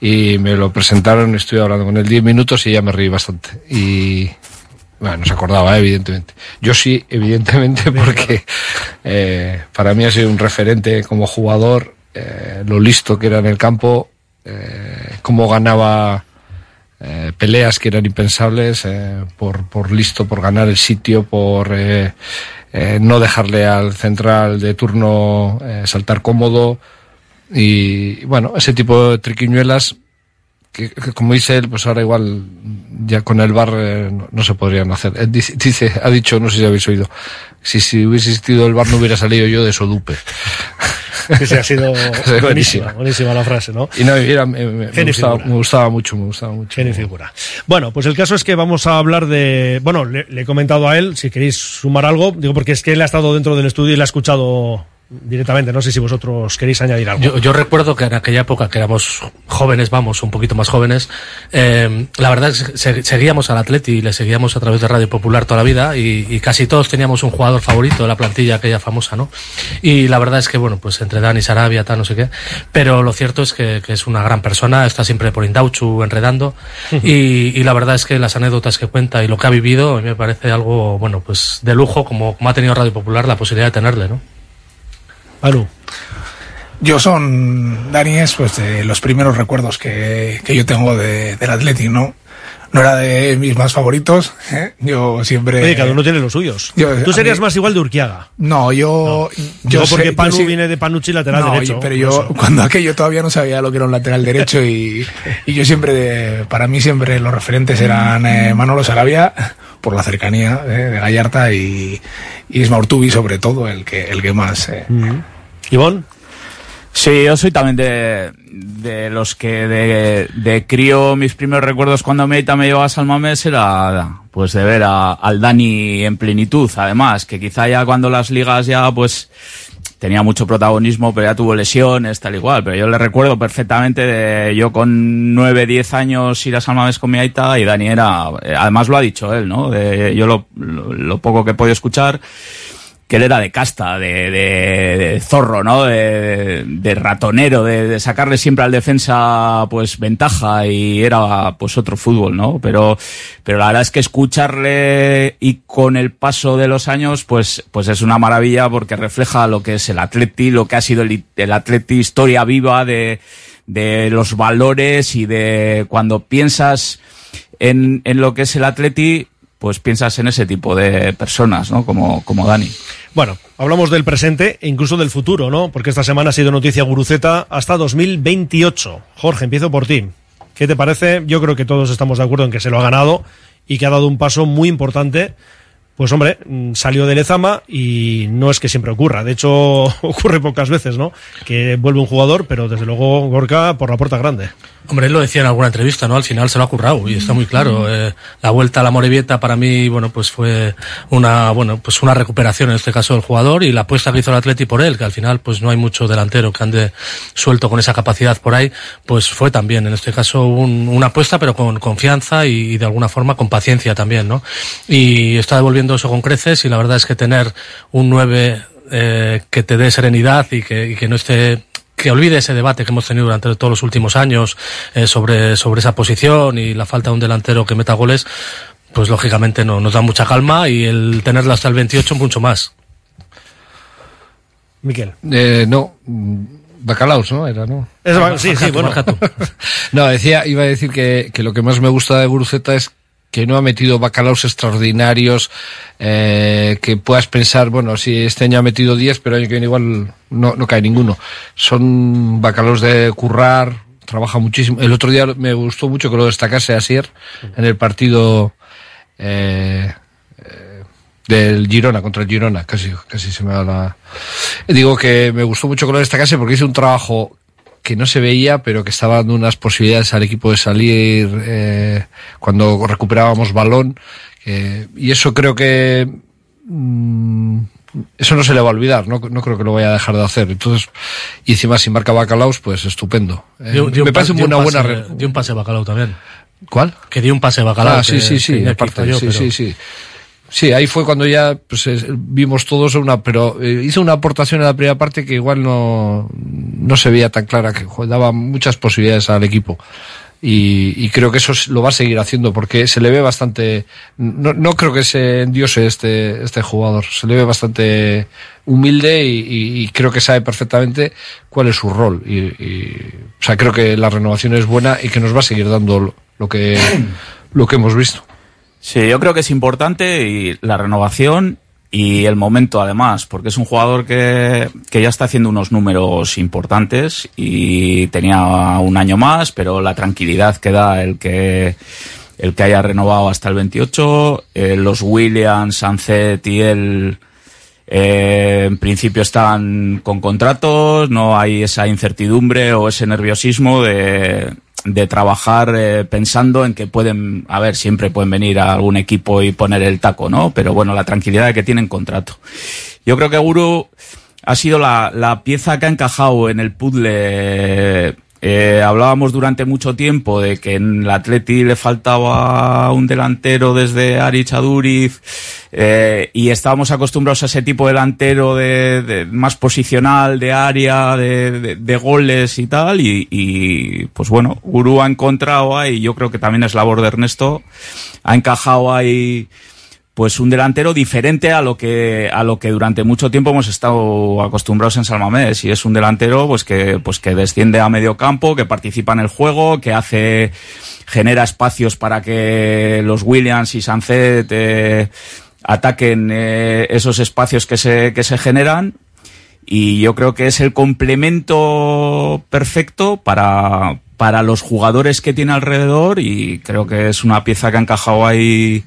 y me lo presentaron, estuve hablando con él 10 minutos y ya me reí bastante. Y, bueno, no se acordaba, evidentemente. Yo sí, evidentemente, porque eh, para mí ha sido un referente como jugador, eh, lo listo que era en el campo, eh, cómo ganaba eh, peleas que eran impensables eh, por, por listo, por ganar el sitio, por eh, eh, no dejarle al central de turno eh, saltar cómodo y bueno, ese tipo de triquiñuelas que, que como dice él, pues ahora igual ya con el bar eh, no, no se podrían hacer. Él dice, dice- ha dicho, no sé si habéis oído, si, si hubiese existido el bar no hubiera salido yo de Sodupe. Sí, sí, ha sido buenísima. buenísima, buenísima la frase, ¿no? Y no, era- me, me- me gustaba, me gustaba mucho, me gustaba mucho. Genio figura. Bueno, pues el caso es que vamos a hablar de. Bueno, le, le he comentado a él, si queréis sumar algo, digo, porque es que él ha estado dentro del estudio y le ha escuchado directamente. No sé si vosotros queréis añadir algo. Yo, yo recuerdo que en aquella época, que éramos jóvenes, vamos, un poquito más jóvenes, eh, la verdad es que se- seguíamos al Atleti y le seguíamos a través de Radio Popular toda la vida y, y casi todos teníamos un jugador favorito de la plantilla aquella famosa, ¿no? Y la verdad es que, bueno, pues entre Dani, Sarabia, tal, no sé qué, pero lo cierto es que, que es una gran persona, está siempre por Indauchu enredando y, y la verdad es que las anécdotas que cuenta y lo que ha vivido me parece algo, bueno, pues de lujo como, como ha tenido Radio Popular la posibilidad de tenerle, ¿no? Anu. Yo son, Dani, es pues de los primeros recuerdos que, que yo tengo de, del Athletic, ¿no? No era de mis más favoritos, ¿eh? Yo siempre... Oye, cada uno tiene los suyos. Yo- Tú serías mí- más igual de Urquiaga. No, yo... Digo sé- porque yo Panu sí- viene de Panucci lateral No, derecho. yo- pero yo, eso. cuando aquello todavía no sabía lo que era un lateral derecho y, y yo siempre, de- para mí siempre los referentes eran eh, Manolo Sarabia, por la cercanía eh, de Gallarta y, y Isma Urtubi sobre todo, el que, el que más... eh, Ivón. Sí, yo soy también de, los que de, de crío mis primeros recuerdos cuando Meita me llevaba a Salmamés era pues de ver a- al Dani en plenitud, además, que quizá ya cuando las ligas ya pues tenía mucho protagonismo, pero ya tuvo lesiones, tal igual, pero yo le recuerdo perfectamente de yo con 9, 10 años ir a Salmamés con mi Aita y Dani era, eh, además lo ha dicho él, ¿no? De, yo lo, lo, lo poco que he podido escuchar, que él era de casta, de, de- de zorro, ¿no? De, de ratonero, de, sacarle siempre al defensa pues ventaja y era pues otro fútbol, ¿no? Pero, pero la verdad es que escucharle y con el paso de los años pues, pues es una maravilla porque refleja lo que es el atleti, lo que ha sido el, el atleti, historia viva de, de los valores y de cuando piensas en, en lo que es el atleti, pues piensas en ese tipo de personas, ¿no? Como, como Dani. Bueno, hablamos del presente e incluso del futuro, ¿no? Porque esta semana ha sido noticia guruceta hasta 2028. Jorge, empiezo por ti. ¿Qué te parece? Yo creo que todos estamos de acuerdo en que se lo ha ganado y que ha dado un paso muy importante. Pues hombre, mm, salió de Lezama y no es que siempre ocurra. De hecho, ocurre pocas veces, ¿no? Que vuelve un jugador, pero desde luego Gorka por la puerta grande. Hombre, él lo decía en alguna entrevista, ¿no? Al final se lo ha currado y está muy claro. Eh, la vuelta a la Morevieta para mí, bueno, pues fue una, bueno, pues una recuperación en este caso del jugador y la apuesta que hizo el Atleti por él, que al final pues no hay mucho delantero que ande suelto con esa capacidad por ahí, pues fue también en este caso un- una apuesta pero con confianza y, y de alguna forma con paciencia también, ¿no? Y está devolviendo eso con creces y la verdad es que tener un 9 eh, que te dé serenidad y que, y que no esté que olvide ese debate que hemos tenido durante todos los últimos años eh, sobre, sobre esa posición y la falta de un delantero que meta goles, pues lógicamente no, nos da mucha calma y el tenerlo hasta el 28 mucho más. Miquel. Eh, no, Bacalaos, ¿no? Era, ¿no? Es ba- sí, sí, bueno. no, decía, iba a decir que, que lo que más me gusta de Guruceta es que no ha metido bacalaos extraordinarios, eh, que puedas pensar, bueno, si este año ha metido 10, pero el año que viene igual no, no cae ninguno. Son bacalaos de currar, trabaja muchísimo. El otro día me gustó mucho que lo destacase Asier en el partido eh, eh, del Girona, contra el Girona, casi, casi se me va la... Digo que me gustó mucho que lo destacase porque hizo un trabajo que no se veía, pero que estaba dando unas posibilidades al equipo de salir eh, cuando recuperábamos balón. eh, y eso creo que mm, eso no se le va a olvidar, no, no creo que lo vaya a dejar de hacer. Entonces, y encima si marca Bacalaos, pues estupendo. Eh, Dio- dio me parece un una buena... pase- dio un pase bacalao también. ¿Cuál? Que dio un pase bacalao. Ah, sí, sí, sí, aparte, yo, sí, pero- sí, sí. Sí, ahí fue cuando ya pues, es- vimos todos una, pero eh, hizo una aportación en la primera parte que igual no, no se veía tan clara, que daba muchas posibilidades al equipo. Y, creo que eso lo va a seguir haciendo porque se le ve bastante, no, no creo que se endiose este, este jugador, se le ve bastante humilde y, creo que sabe perfectamente cuál es su rol. Y, o sea, creo que la renovación es buena y que nos va a seguir dando lo que, lo que hemos visto. Sí, yo creo que es importante y la renovación y el momento además, porque es un jugador que, que ya está haciendo unos números importantes y tenía un año más, pero la tranquilidad que da el que el que haya renovado hasta el 28, eh, los Williams, Sancet y él eh, en principio están con contratos, no hay esa incertidumbre o ese nerviosismo de, de trabajar eh, pensando en que pueden, a ver, siempre pueden venir a algún equipo y poner el taco, ¿no? Pero bueno, la tranquilidad de que tienen contrato. Yo creo que Guru ha sido la, la pieza que ha encajado en el puzzle eh, hablábamos durante mucho tiempo de que en el Atleti le faltaba un delantero desde Ari Chaduriz eh, y estábamos acostumbrados a ese tipo de delantero de, de más posicional, de área, de, de, goles y tal. Y, y, pues bueno, Uru ha encontrado ahí, yo creo que también es labor de Ernesto, ha encajado ahí pues un delantero diferente a lo que a lo que durante mucho tiempo hemos estado acostumbrados en Salmamés y es un delantero pues que pues que desciende a medio campo que participa en el juego que hace genera espacios para que los Williams y Sancet eh, ataquen eh, esos espacios que se que se generan. Y yo creo que es el complemento perfecto para para los jugadores que tiene alrededor. Y creo que es una pieza que ha encajado ahí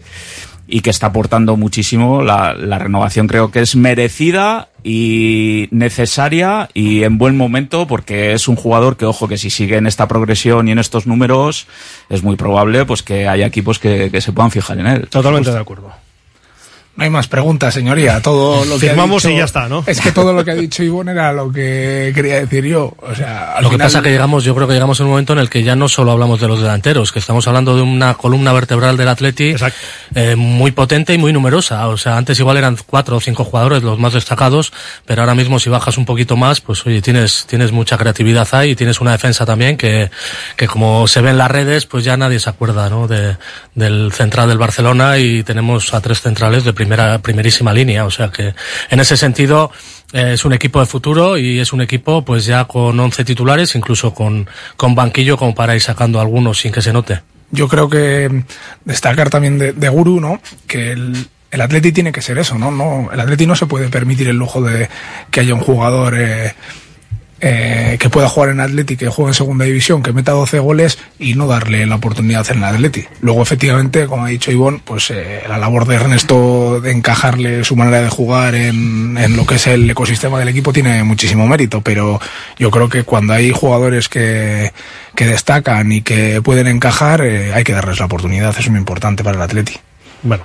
y que está aportando muchísimo. La, la, renovación creo que es merecida y necesaria y en buen momento porque es un jugador que, ojo, que si sigue en esta progresión y en estos números, es muy probable pues que haya equipos que, que se puedan fijar en él. Totalmente de acuerdo. No hay más preguntas, señoría. Todo lo que Firmamos dicho, y ya está, ¿no? Es que todo lo que ha dicho Ivonne era lo que quería decir yo. O sea, al lo final... que pasa es que llegamos, yo creo que llegamos en un momento en el que ya no solo hablamos de los delanteros, que estamos hablando de una columna vertebral del Atleti eh, muy potente y muy numerosa. O sea, antes igual eran cuatro o cinco jugadores los más destacados, pero ahora mismo si bajas un poquito más, pues oye, tienes, tienes mucha creatividad ahí y tienes una defensa también que, que como se ve en las redes, pues ya nadie se acuerda, ¿no? De, del central del Barcelona y tenemos a tres centrales de primera, primerísima línea. O sea que en ese sentido eh, es un equipo de futuro y es un equipo pues ya con 11 titulares, incluso con, con banquillo como para ir sacando algunos sin que se note. Yo creo que destacar también de, de Guru, ¿no? Que el, el Atleti tiene que ser eso, ¿no? no el Atleti no se puede permitir el lujo de que haya un jugador eh, eh, que pueda jugar en Atleti, que juegue en segunda división, que meta 12 goles y no darle la oportunidad en el Atleti. Luego, efectivamente, como ha dicho Ivonne, pues eh, la labor de Ernesto de encajarle su manera de jugar en, en, lo que es el ecosistema del equipo tiene muchísimo mérito, pero yo creo que cuando hay jugadores que, que destacan y que pueden encajar, eh, hay que darles la oportunidad, es muy importante para el Atleti. Bueno,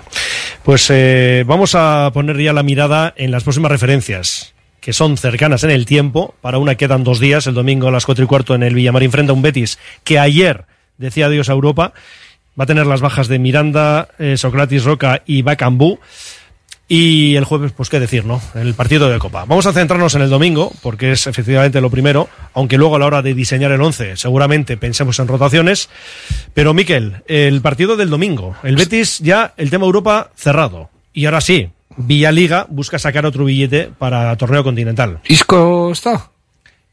pues eh, vamos a poner ya la mirada en las próximas referencias que son cercanas en el tiempo. Para una quedan dos días, el domingo a las cuatro y cuarto en el Villamarín frente a un Betis que ayer decía adiós a Europa. Va a tener las bajas de Miranda, eh, Socrates Roca y Bacambú. Y el jueves, pues qué decir, ¿no? El partido de Copa. Vamos a centrarnos en el domingo, porque es efectivamente lo primero, aunque luego a la hora de diseñar el once seguramente pensemos en rotaciones. Pero Miquel, el partido del domingo, el Betis ya el tema Europa cerrado. Y ahora sí, Villaliga busca sacar otro billete para torneo continental. ¿Isco está?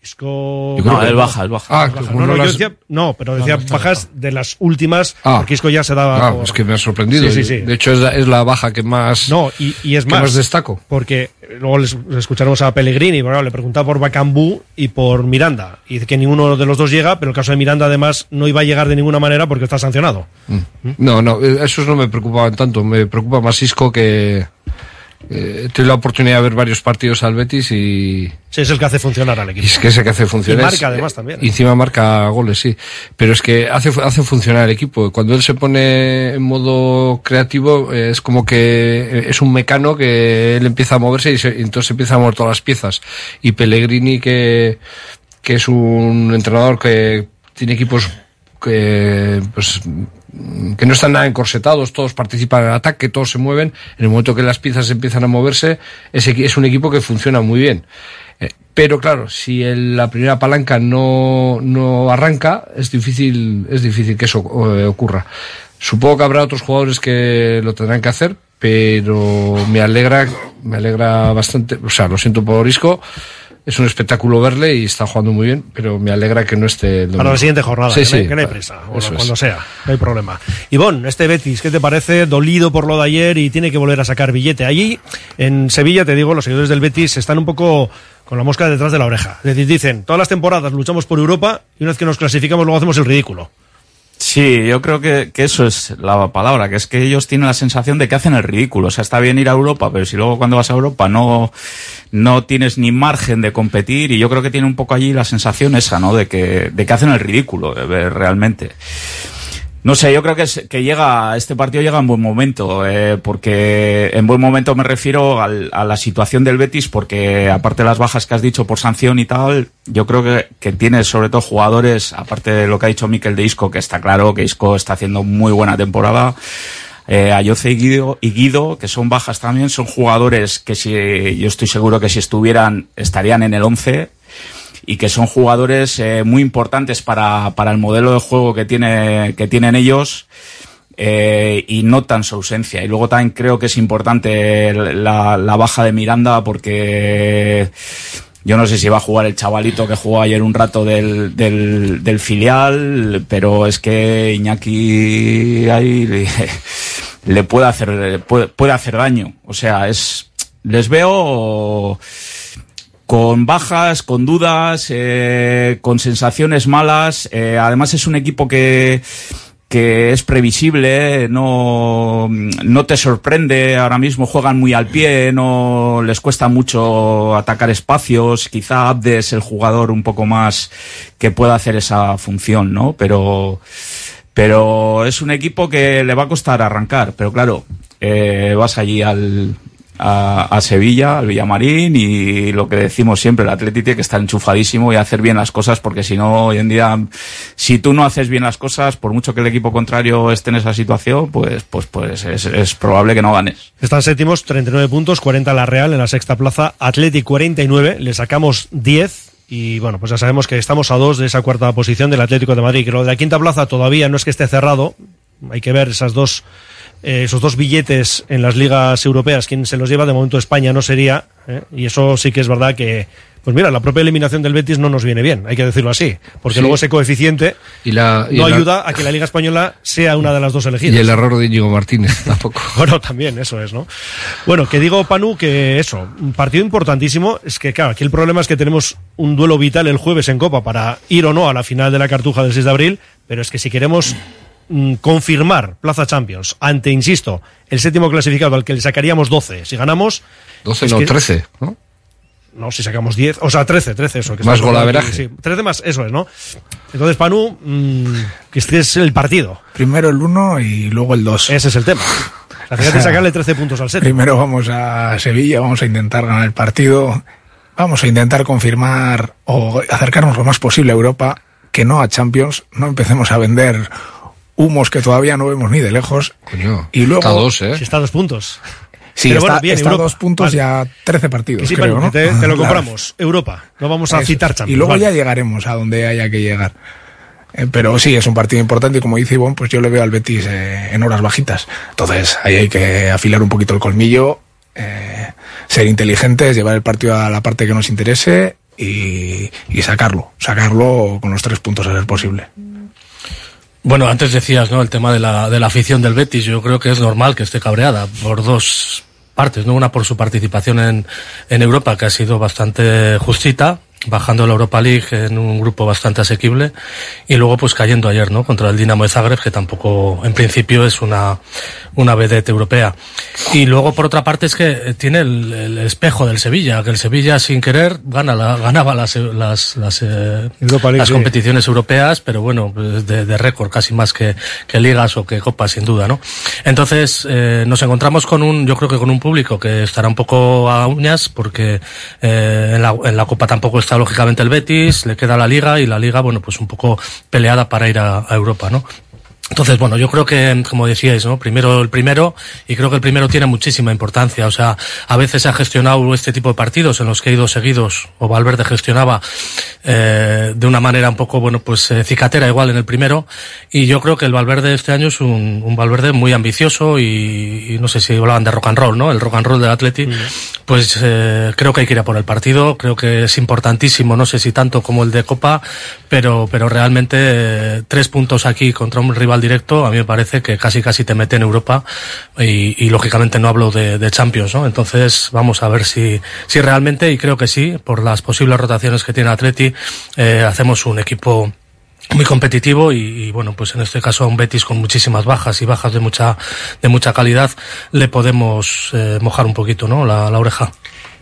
Isco. No, baja, baja. Ah, baja. No, no, las... decía, no, pero decía no, no bajas de las últimas, ah. porque Isco ya se daba. Ah, por... es que me ha sorprendido. Sí, sí, sí. De hecho, es la, es la, baja que más. No, y, y es que más. más destaco. Porque luego les, les escucharemos a Pellegrini, bueno, le preguntaba por Bacambú y por Miranda. Y dice que ninguno de los dos llega, pero el caso de Miranda, además, no iba a llegar de ninguna manera porque está sancionado. Mm. ¿Mm? No, no, esos no me preocupaban tanto. Me preocupa más Isco que eh, tuve la oportunidad de ver varios partidos al Betis y... Sí, es el que hace funcionar al equipo. Y es que es el que hace funcionar. Y marca además también. Y encima marca goles, sí. Pero es que hace, hace funcionar el equipo. Cuando él se pone en modo creativo, eh, es como que es un mecano que él empieza a moverse y, se, y entonces empieza a mover todas las piezas. Y Pellegrini, que, que es un entrenador que tiene equipos que pues que no están nada encorsetados, todos participan en el ataque, todos se mueven, en el momento que las piezas empiezan a moverse, es, es un equipo que funciona muy bien. Eh, pero claro, si el, la primera palanca no, no arranca, es difícil, es difícil que eso eh, ocurra. Supongo que habrá otros jugadores que lo tendrán que hacer, pero me alegra, me alegra bastante, o sea, lo siento por Isco, es un espectáculo verle y está jugando muy bien, pero me alegra que no esté. Para la siguiente jornada, sí, que, sí, no hay, que no hay presa, o cuando es. sea, no hay problema. Ivonne, este Betis, ¿qué te parece? Dolido por lo de ayer y tiene que volver a sacar billete. Allí, en Sevilla, te digo, los seguidores del Betis están un poco con la mosca detrás de la oreja. Es decir, dicen, todas las temporadas luchamos por Europa y una vez que nos clasificamos luego hacemos el ridículo. Sí, yo creo que, que, eso es la palabra, que es que ellos tienen la sensación de que hacen el ridículo. O sea, está bien ir a Europa, pero si luego cuando vas a Europa no, no tienes ni margen de competir, y yo creo que tiene un poco allí la sensación esa, ¿no? De que, de que hacen el ridículo, eh, realmente. No sé, yo creo que, es, que llega, este partido llega en buen momento, eh, porque en buen momento me refiero al, a la situación del Betis, porque aparte de las bajas que has dicho por sanción y tal, yo creo que, que tiene sobre todo jugadores, aparte de lo que ha dicho Miquel de Isco, que está claro que Isco está haciendo muy buena temporada, eh, Ayoce y Guido, y Guido, que son bajas también, son jugadores que si, yo estoy seguro que si estuvieran, estarían en el 11, y que son jugadores eh, muy importantes para, para el modelo de juego que, tiene, que tienen ellos. Eh, y notan su ausencia. Y luego también creo que es importante la, baja de Miranda porque yo no sé si va a jugar el chavalito que jugó ayer un rato del, del, del filial, pero es que Iñaki ahí le, le puede hacer puede, puede hacer daño. O sea, es les veo con bajas, con dudas, eh, con sensaciones malas. Eh, además es un equipo que, que es previsible, no, no te sorprende, ahora mismo juegan muy al pie, no les cuesta mucho atacar espacios, quizá Abde es el jugador un poco más que pueda hacer esa función, ¿no? Pero, pero es un equipo que le va a costar arrancar, pero claro, eh, vas allí al, a, a, Sevilla, al Villamarín y lo que decimos siempre, el Atleti tiene que estar enchufadísimo y hacer bien las cosas porque si no, hoy en día, si tú no haces bien las cosas, por mucho que el equipo contrario esté en esa situación, pues, pues, pues es, probable que no ganes. Están séptimos, 39 puntos, 40 la Real en la sexta plaza, Atleti 49, le sacamos 10, y bueno, pues ya sabemos que estamos a dos de esa cuarta posición del Atlético de Madrid, que lo de la quinta plaza todavía no es que esté cerrado, hay que ver esas dos eh, esos dos billetes en las ligas europeas, quien se los lleva de momento España no sería, ¿eh? y eso sí que es verdad que, pues mira, la propia eliminación del Betis no nos viene bien, hay que decirlo así, porque Sí. luego ese coeficiente Y la, y no la- ayuda a que la Liga Española sea una de las dos elegidas. Y el error de Íñigo Martínez tampoco. Bueno, también, eso es, ¿no? Bueno, que digo, Panu, que eso, un partido importantísimo. Es que, claro, aquí el problema es que tenemos un duelo vital el jueves en Copa para ir o no a la final de la Cartuja del 6 de abril, pero es que si queremos mm, confirmar Plaza Champions ante, insisto, el séptimo clasificado al que le sacaríamos 12, si ganamos... 12 es no, que- 13, ¿no? No, si sacamos 10, o sea, 13, 13, eso. Que Más golaveraje. Sí, 13 más, eso es, ¿no? Entonces, Panu, mm, que este es el partido. Primero el 1 y luego el 2. Ese es el tema. La fíjate sacarle 13 puntos al séptimo. Primero vamos a Sevilla, vamos a intentar ganar el partido, vamos a intentar confirmar o acercarnos lo más posible a Europa, que no a Champions, no empecemos a vender humos que todavía no vemos ni de lejos. y luego, está a dos, ¿eh? Si está a dos puntos. Sí, Pero está, bueno, bien, está a dos puntos Vale. ya 13 partidos, sí, te, te lo Claro. compramos. Europa. No vamos a Eso. citar Champions. Y luego vale. ya llegaremos a donde haya que llegar. Eh, pero sí, es un partido importante y como dice Ivonne, pues yo le veo al Betis eh, en horas bajitas. Entonces ahí hay que afilar un poquito el colmillo, eh, ser inteligentes, llevar el partido a la parte que nos interese y, y sacarlo. Sacarlo con los tres puntos a ser posible. Bueno, antes decías, ¿no? El tema de la, de la afición del Betis. Yo creo que es normal que esté cabreada por dos partes, ¿no? Una por su participación en, en Europa, que ha sido bastante justita, bajando la Europa League en un grupo bastante asequible, y luego pues cayendo ayer, ¿no? Contra el Dinamo de Zagreb, que tampoco, en principio, es una, una vedette europea. Y luego, por otra parte, es que tiene el, el espejo del Sevilla, que el Sevilla, sin querer, gana la, ganaba las, las, las, eh, League, las sí. competiciones europeas, pero bueno, de, de récord, casi más que, que ligas o que copas, sin duda, ¿no? Entonces, eh, nos encontramos con un, yo creo que con un público que estará un poco a uñas, porque eh, en, la, en la copa tampoco está lógicamente el Betis, le queda la liga y la liga, bueno, pues un poco peleada para ir a, a Europa, ¿no? Entonces, bueno, yo creo que, como decíais, ¿no? Primero el primero, y creo que el primero tiene muchísima importancia. O sea, a veces se ha gestionado este tipo de partidos en los que he ido seguidos, o Valverde gestionaba eh, de una manera un poco, bueno, pues eh, cicatera igual en el primero, y yo creo que el Valverde este año es un, un Valverde muy ambicioso y, y no sé si hablaban de rock and roll, ¿no? El rock and roll del Atleti, pues eh, creo que hay que ir a por el partido, creo que es importantísimo, no sé si tanto como el de Copa, pero, pero realmente eh, tres puntos aquí contra un rival directo, a mí me parece que casi casi te mete en Europa y, lógicamente no hablo de, de Champions, ¿no? Entonces vamos a ver si, si realmente, y creo que sí, por las posibles rotaciones que tiene Atleti, eh, hacemos un equipo muy competitivo y, bueno pues en este caso a un Betis con muchísimas bajas y bajas de mucha de mucha calidad le podemos eh, mojar un poquito no la oreja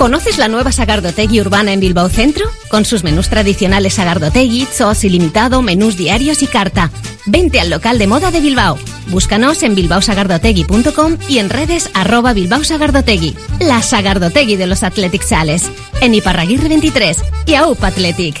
¿Conoces la nueva Sagardotegui urbana en Bilbao Centro? Con sus menús tradicionales Sagardotegui, sos ilimitado, menús diarios y carta. Vente al local de moda de Bilbao. Búscanos en bilbaosagardotegui.com y en redes arroba Bilbao Sagardotegui. La Sagardotegui de los Athletic Sales. En Iparraguirre 23 y AUP Athletic.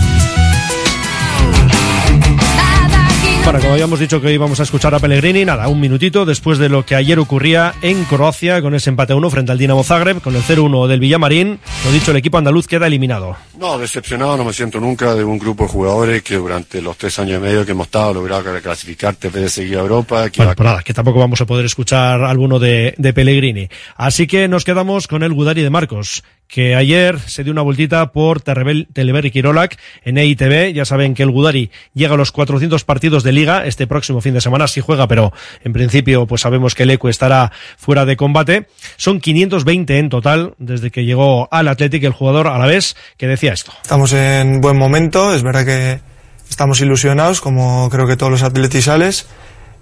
Bueno, como habíamos dicho que íbamos a escuchar a Pellegrini, nada, un minutito después de lo que ayer ocurría en Croacia con ese empate a 1 frente al Dinamo Zagreb, con el 0-1 del Villamarín. Lo dicho, el equipo andaluz queda eliminado. No, decepcionado no me siento nunca de un grupo de jugadores que durante los tres años y medio que hemos estado logrado clasificarte en vez de seguir a Europa. Que Bueno, pues nada, que tampoco vamos a poder escuchar alguno de, de Pellegrini. Así que nos quedamos con el Gudari de Marcos, que ayer se dio una vueltita por Telever y Quirolac en E EITV. Ya saben que el Gudari llega a los 400 partidos de liga este próximo fin de semana. Sí juega, pero en principio pues sabemos que el ECU estará fuera de combate. Son 520 en total desde que llegó al Athletic el jugador a la vez que decía esto. Estamos en buen momento, es verdad que estamos ilusionados, como creo que todos los atletisales.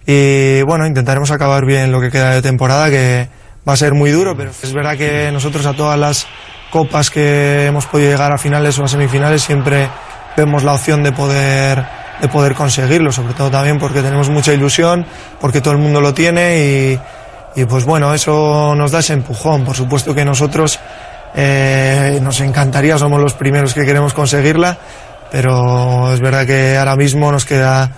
Y bueno, intentaremos acabar bien lo que queda de temporada, que va a ser muy duro, pero es verdad que nosotros a todas las copas que hemos podido llegar a finales o a semifinales siempre vemos la opción de poder, de poder conseguirlo, sobre todo también porque tenemos mucha ilusión, porque todo el mundo lo tiene y, pues bueno, eso nos da ese empujón. Por supuesto que nosotros eh, nos encantaría, somos los primeros que queremos conseguirla, pero es verdad que ahora mismo nos queda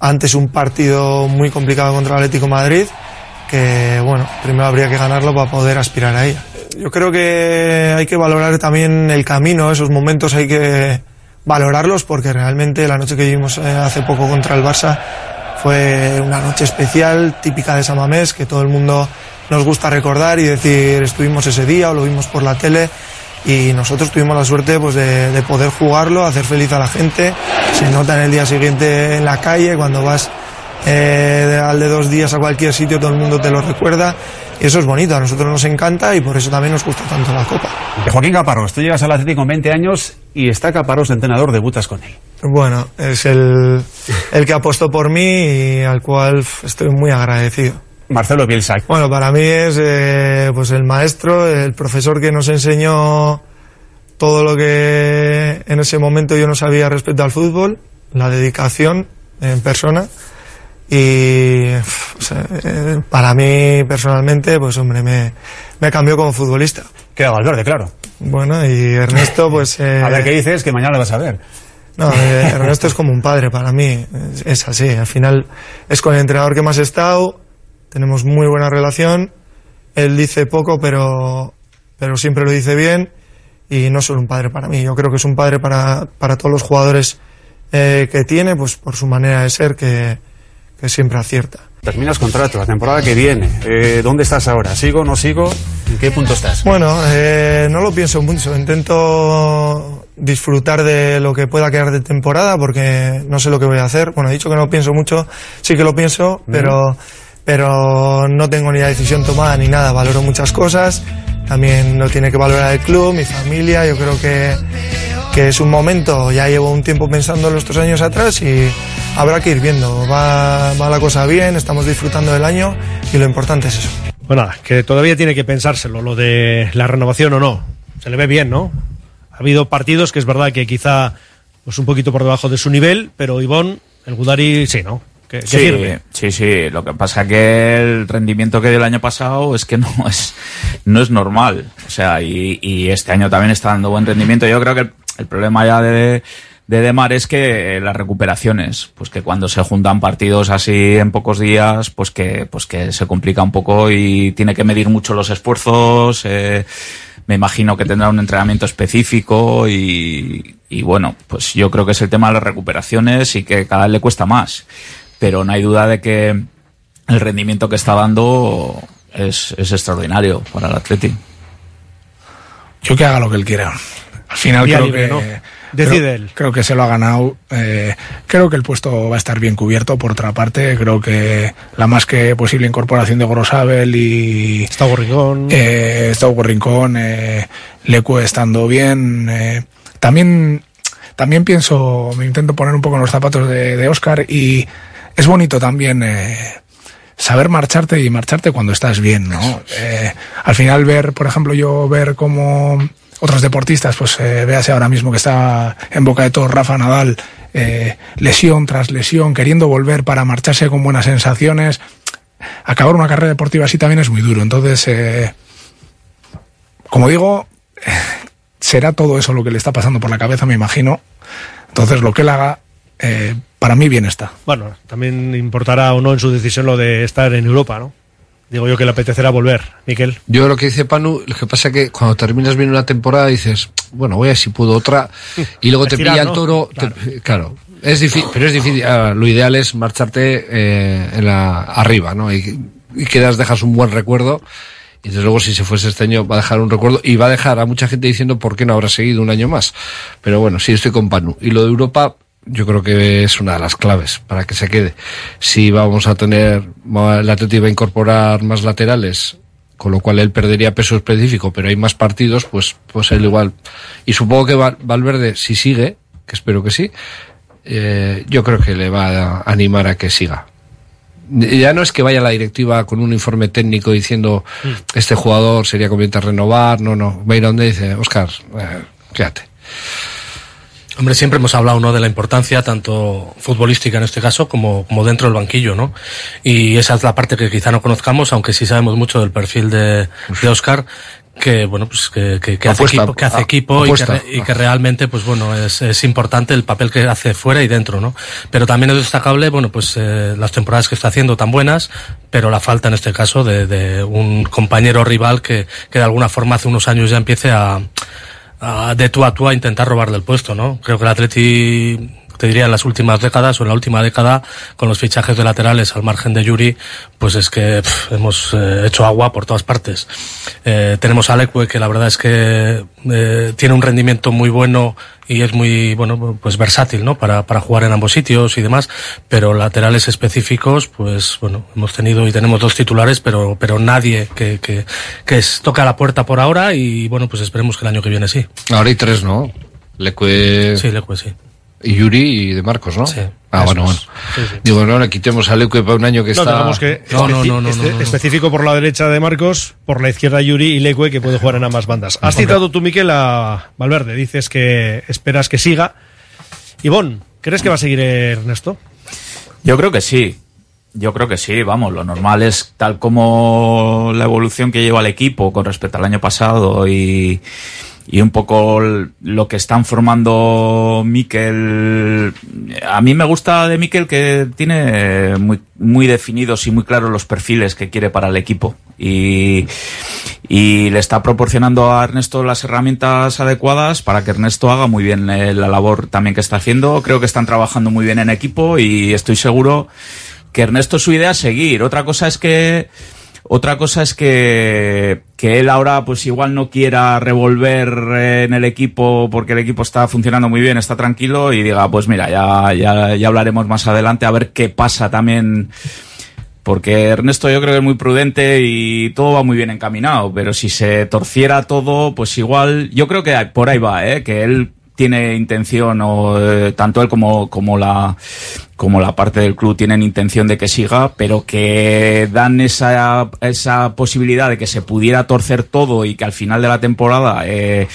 antes un partido muy complicado contra el Atlético Madrid, que bueno, primero habría que ganarlo para poder aspirar a ella. Yo creo que hay que valorar también el camino, esos momentos hay que valorarlos porque realmente la noche que vivimos eh, hace poco contra el Barça fue una noche especial, típica de Samamés, que todo el mundo nos gusta recordar y decir estuvimos ese día o lo vimos por la tele y nosotros tuvimos la suerte pues, de, de poder jugarlo, hacer feliz a la gente. Se nota en el día siguiente en la calle, cuando vas eh, al de dos días a cualquier sitio, todo el mundo te lo recuerda. Eso es bonito, a nosotros nos encanta y por eso también nos gusta tanto la Copa. Joaquín Caparrós, tú llegas al Atlético con 20 años y está Caparrós de entrenador, debutas con él. Bueno, es el, el que apostó por mí y al cual estoy muy agradecido. Marcelo Bielsa. Bueno, para mí es eh, pues el maestro, el profesor que nos enseñó todo lo que en ese momento yo no sabía respecto al fútbol, la dedicación en persona y eh, para mí personalmente, pues hombre, me, me cambió como futbolista. Queda Valverde, claro. Bueno, y Ernesto, pues... Eh, a ver qué dices, que mañana lo vas a ver. No, eh, Ernesto es como un padre para mí, es, es así. Al final es con el entrenador que más he estado, tenemos muy buena relación. Él dice poco, pero, pero siempre lo dice bien. Y no solo un padre para mí, yo creo que es un padre para, para todos los jugadores eh, que tiene, pues por su manera de ser, que, que siempre acierta. Terminas contrato la temporada que viene. Eh, ¿Dónde estás ahora? ¿Sigo, no sigo? ¿En qué punto estás? Bueno, eh, no lo pienso mucho. Intento disfrutar de lo que pueda quedar de temporada porque no sé lo que voy a hacer. Bueno, he dicho que no pienso mucho, sí que lo pienso, pero, pero no tengo ni la decisión tomada ni nada. Valoro muchas cosas. También lo tiene que valorar el club, mi familia. Yo creo que, que es un momento. Ya llevo un tiempo pensando en estos años atrás y habrá que ir viendo. Va, va la cosa bien, estamos disfrutando del año y lo importante es eso. Bueno, que todavía tiene que pensárselo, lo de la renovación o no. Se le ve bien, ¿no? Ha habido partidos que es verdad que quizá pues un poquito por debajo de su nivel, pero Ivón, el Gudari, sí, ¿no? Que, que Sí, sirve. sí, sí. Lo que pasa que el rendimiento que dio el año pasado es que no es, no es normal. O sea, y, y este año también está dando buen rendimiento. Yo creo que el, problema ya de, de Demar es que eh, las recuperaciones, pues que cuando se juntan partidos así en pocos días, pues que, pues que se complica un poco y tiene que medir mucho los esfuerzos. eh, me imagino que tendrá un entrenamiento específico y, y bueno, pues yo creo que es el tema de las recuperaciones y que cada vez le cuesta más. Pero no hay duda de que el rendimiento que está dando es, es extraordinario para el Atleti. Yo que haga lo que él quiera. Al final creo libre, que... ¿no? creo- Decide él. Creo que se lo ha ganado. eh, creo que el puesto va a estar bien cubierto. Por otra parte, creo que la más que posible incorporación de Gorosabel y Gustavo Rincón, eh, Gustavo Rincón, eh, Lecu estando bien. eh, también, también pienso, me intento poner un poco en los zapatos de, de Oscar y es bonito también. eh, saber marcharte y marcharte cuando estás bien, ¿no? Eh, al final ver, por ejemplo, yo ver cómo otros deportistas, pues eh, véase ahora mismo que está en boca de todo Rafa Nadal, eh, lesión tras lesión, queriendo volver para marcharse con buenas sensaciones. Acabar una carrera deportiva así también es muy duro. Entonces, eh, como digo, será todo eso lo que le está pasando por la cabeza, me imagino. Entonces, lo que él haga, eh, para mí bien está. Bueno, también importará o no en su decisión lo de estar en Europa, ¿no? Digo yo que le apetecerá volver, Miquel. Yo lo que dice Panu, lo que pasa que cuando terminas bien una temporada dices, bueno, voy a ver si puedo otra, y luego te pilla el ¿no? toro. te- Claro. Es difícil, pero es difícil. ah, lo ideal es marcharte eh, en la arriba, ¿no? Y, y quedas, dejas un buen recuerdo. Y desde luego, si se fuese este año, va a dejar un recuerdo y va a dejar a mucha gente diciendo por qué no habrá seguido un año más. Pero bueno, sí, estoy con Panu. Y lo de Europa, yo creo que es una de las claves para que se quede. Si vamos a tener, el Atleti va a incorporar más laterales, con lo cual él perdería peso específico, pero hay más partidos, pues, pues él igual. Y supongo que Val- Valverde, si sigue, que espero que sí, eh, yo creo que le va a animar a que siga. Ya no es que vaya la directiva con un informe técnico diciendo este jugador sería conveniente renovar, no, no. Va a ir a donde dice, Oscar, eh, quédate. Hombre, siempre hemos hablado ¿no? de la importancia, tanto futbolística en este caso, como, como dentro del banquillo, ¿no? Y esa es la parte que quizá no conozcamos, aunque sí sabemos mucho del perfil de, de Oscar, que bueno, pues que, que, que hace equipo, que hace equipo y que, y que realmente, pues bueno, es, es importante el papel que hace fuera y dentro, ¿no? Pero también es destacable, bueno, pues eh, las temporadas que está haciendo tan buenas, pero la falta en este caso de, de un compañero rival que, que de alguna forma hace unos años ya empiece a, a- de tú a tú a intentar robarle el puesto, ¿no? Creo que el Atleti te diría en las últimas décadas o en la última década con los fichajes de laterales al margen de Yuri, pues es que pff, hemos eh, hecho agua por todas partes. Eh, tenemos a Alecue que la verdad es que eh, tiene un rendimiento muy bueno y es muy bueno pues versátil no para, para jugar en ambos sitios y demás pero laterales específicos pues bueno hemos tenido y tenemos dos titulares pero pero nadie que, que, que es, toca la puerta por ahora y bueno pues esperemos que el año que viene sí Ahora hay tres, ¿no? Lecue... sí Lecue sí Y Yuri y de Marcos, ¿no? Sí. Ah, bueno, bueno. es. Sí, sí. Digo, no, le quitemos a Lecue para un año que No, está... digamos que No, no, no, no, este- no, no. específico por la derecha de Marcos, por la izquierda Yuri y Leque, que puede jugar en ambas bandas. Has citado tú, Miquel, a Valverde. Dices que esperas que siga. Ivón, ¿crees que va a seguir Ernesto? Yo creo que sí. Yo creo que sí, vamos, lo normal es tal como la evolución que lleva el equipo con respecto al año pasado y, y un poco lo que están formando Mikel. A mí me gusta de Mikel que tiene muy, muy definidos y muy claros los perfiles que quiere para el equipo y, y le está proporcionando a Ernesto las herramientas adecuadas para que Ernesto haga muy bien eh, la labor también que está haciendo. Creo que están trabajando muy bien en equipo y estoy seguro que Ernesto su idea es seguir. Otra cosa es que otra cosa es que, que él ahora pues igual no quiera revolver eh, en el equipo porque el equipo está funcionando muy bien, está tranquilo y diga pues mira, ya, ya, ya hablaremos más adelante a ver qué pasa también porque Ernesto yo creo que es muy prudente y todo va muy bien encaminado, pero si se torciera todo, pues igual, yo creo que por ahí va, ¿eh? que él tiene intención, o eh, tanto él como, como la como la parte del club tienen intención de que siga, pero que dan esa, esa posibilidad de que se pudiera torcer todo y que al final de la temporada eh,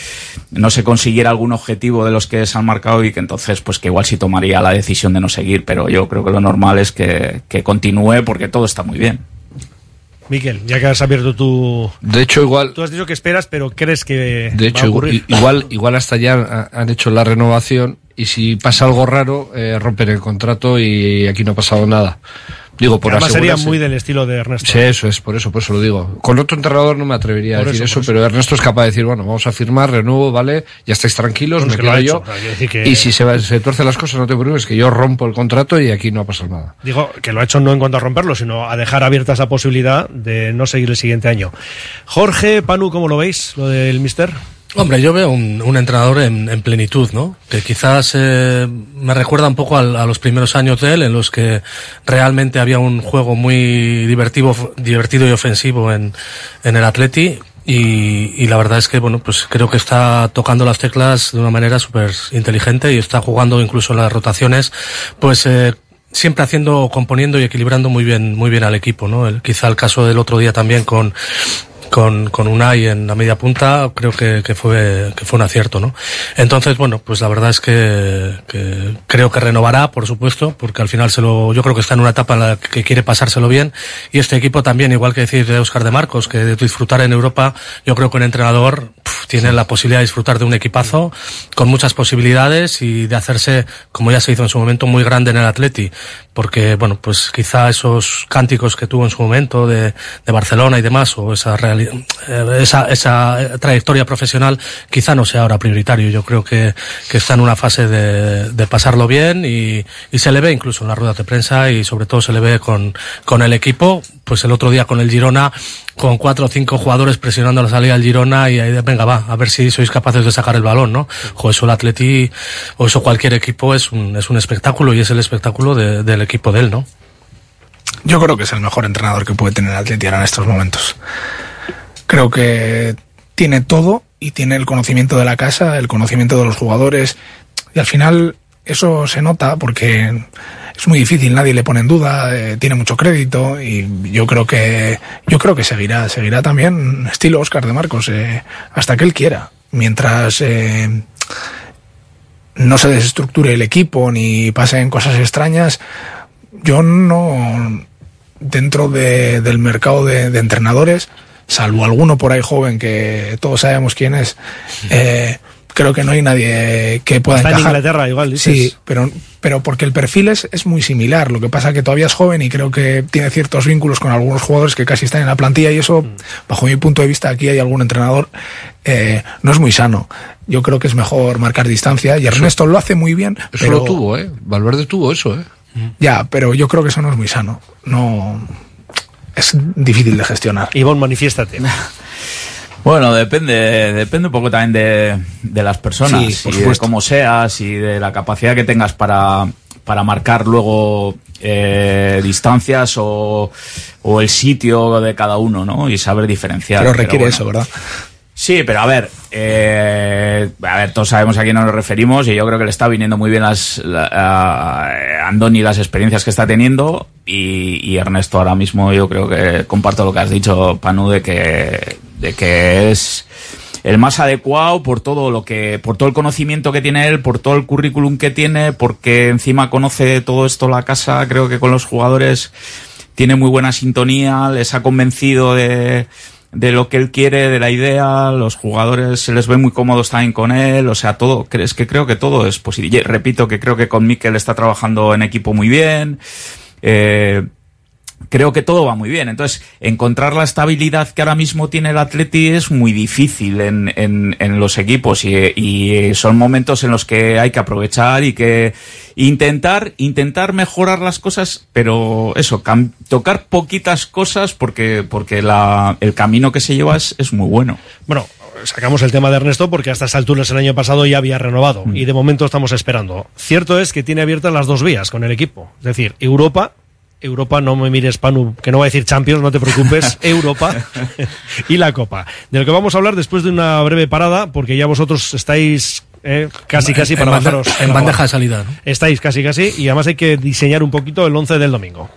no se consiguiera algún objetivo de los que se han marcado y que entonces pues que igual sí tomaría la decisión de no seguir, pero yo creo que lo normal es que, que continúe porque todo está muy bien. Miquel, ya que has abierto tu... De hecho, igual... Tú has dicho que esperas, pero crees que De va hecho, a ocurrir. i- igual, igual hasta ya ha- han hecho la renovación y si pasa algo raro, eh, rompen el contrato y aquí no ha pasado nada. Digo, por Además sería muy del estilo de Ernesto. Sí, eso es, por eso, por eso lo digo. Con otro entrenador no me atrevería Por a decir eso, pero Ernesto es capaz de decir, bueno, vamos a firmar, renuevo, vale, ya estáis tranquilos, me quedo yo. hecho, que- Y si se, va- se tuercen las cosas, no te preocupes, que yo rompo el contrato y aquí no ha pasado nada. Digo que lo ha hecho no en cuanto a romperlo, sino a dejar abierta esa posibilidad de no seguir el siguiente año. Jorge, Panu, ¿cómo lo veis? Lo del Mister. Hombre, yo veo un, un entrenador en, en plenitud, ¿no? Que quizás eh, me recuerda un poco al- a, los primeros años de él, en los que realmente había un juego muy divertido, divertido y ofensivo en, en el Atleti. Y, y la verdad es que, bueno, pues creo que está tocando las teclas de una manera súper inteligente y está jugando incluso en las rotaciones, pues eh, siempre haciendo, componiendo y equilibrando muy bien, muy bien al equipo, ¿no? El- quizá el caso del otro día también con, con, con Unai en la media punta, creo que, que fue, que fue un acierto, ¿no? Entonces, bueno, pues la verdad es que, que creo que renovará, por supuesto, porque al final se lo, yo creo que está en una etapa en la que quiere pasárselo bien, y este equipo también, igual que decir de Oscar de Marcos, que de disfrutar en Europa, yo creo que un entrenador tiene la posibilidad de disfrutar de un equipazo con muchas posibilidades y de hacerse, como ya se hizo en su momento, muy grande en el Atleti, porque, bueno, pues quizá esos cánticos que tuvo en su momento de, de Barcelona y demás, o esa, reali- eh, esa, esa trayectoria profesional, quizá no sea ahora prioritario. Yo creo que, que está en una fase de, de pasarlo bien y, y se le ve incluso en las ruedas de prensa y sobre todo se le ve con, con el equipo, pues el otro día con el Girona, con cuatro o cinco jugadores presionando la salida del Girona y ahí, venga, va, a ver si sois capaces de sacar el balón, ¿no? O eso el Atleti, o eso cualquier equipo es un, es un espectáculo y es el espectáculo de- del equipo de él, ¿no? Yo creo que es el mejor entrenador que puede tener el Atleti ahora en estos momentos. Creo que tiene todo y tiene el conocimiento de la casa, el conocimiento de los jugadores y al final eso se nota porque es muy difícil, nadie le pone en duda, eh, tiene mucho crédito y yo creo que yo creo que seguirá, seguirá también estilo Oscar de Marcos eh, hasta que él quiera, mientras eh, no se desestructure el equipo ni pasen cosas extrañas. Yo no dentro de- del mercado de, de entrenadores, salvo alguno por ahí joven que todos sabemos quién es, eh, creo que no hay nadie que pueda Está en encajar. Inglaterra, igual, dices. Sí, pero, pero porque el perfil es, es muy similar. Lo que pasa que todavía es joven y creo que tiene ciertos vínculos con algunos jugadores que casi están en la plantilla y eso, bajo mi punto de vista, aquí hay algún entrenador, eh, no es muy sano. Yo creo que es mejor marcar distancia y Ernesto lo hace muy bien. Eso pero, lo tuvo, ¿eh? Valverde tuvo eso, ¿eh? Ya, pero yo creo que eso no es muy sano. No. Es difícil de gestionar. Ivonne, manifiéstate. Bueno, depende, depende un poco también de, de las personas, Sí, y de cómo seas y de la capacidad que tengas para, para marcar luego eh, distancias o, o el sitio de cada uno, ¿no? Y saber diferenciar. Pero requiere bueno. eso, ¿verdad? Sí, pero a ver, eh, a ver, todos sabemos a quién nos referimos y yo creo que le está viniendo muy bien las, la- a Andoni las experiencias que está teniendo y, y Ernesto ahora mismo yo creo que comparto lo que has dicho, Panu, de que, de que es el más adecuado por todo lo que, por todo el conocimiento que tiene él, por todo el currículum que tiene, porque encima conoce todo esto la casa, creo que con los jugadores tiene muy buena sintonía, les ha convencido de, de lo que él quiere, de la idea, los jugadores se les ve muy cómodos también con él, o sea, todo, es que creo que todo es posible. Repito que creo que con Mikel está trabajando en equipo muy bien, eh, creo que todo va muy bien. Entonces, encontrar la estabilidad que ahora mismo tiene el Atleti es muy difícil en, en, en los equipos y, y son momentos en los que hay que aprovechar y que intentar, intentar mejorar las cosas, pero eso, tocar poquitas cosas porque, porque la, el camino que se lleva es, es muy bueno. Bueno, sacamos el tema de Ernesto porque hasta estas alturas el año pasado ya había renovado y de momento estamos esperando. Cierto es que tiene abiertas las dos vías con el equipo. Es decir, Europa, Europa, no me mires, Panu, que no voy a decir Champions, no te preocupes, Europa y la Copa. De lo que vamos a hablar después de una breve parada, porque ya vosotros estáis eh, casi, casi En- para bajaros. en bandeja de salida, ¿no? Estáis casi, casi, y además hay que diseñar un poquito el 11 del domingo.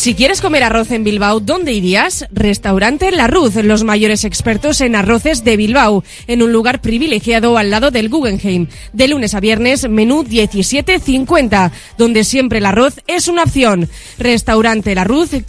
Si quieres comer arroz en Bilbao, ¿dónde irías? Restaurante La Ruz, los mayores expertos en arroces de Bilbao, en un lugar privilegiado al lado del Guggenheim. De lunes a viernes, menú 17.50, donde siempre el arroz es una opción. Restaurante La Ruz,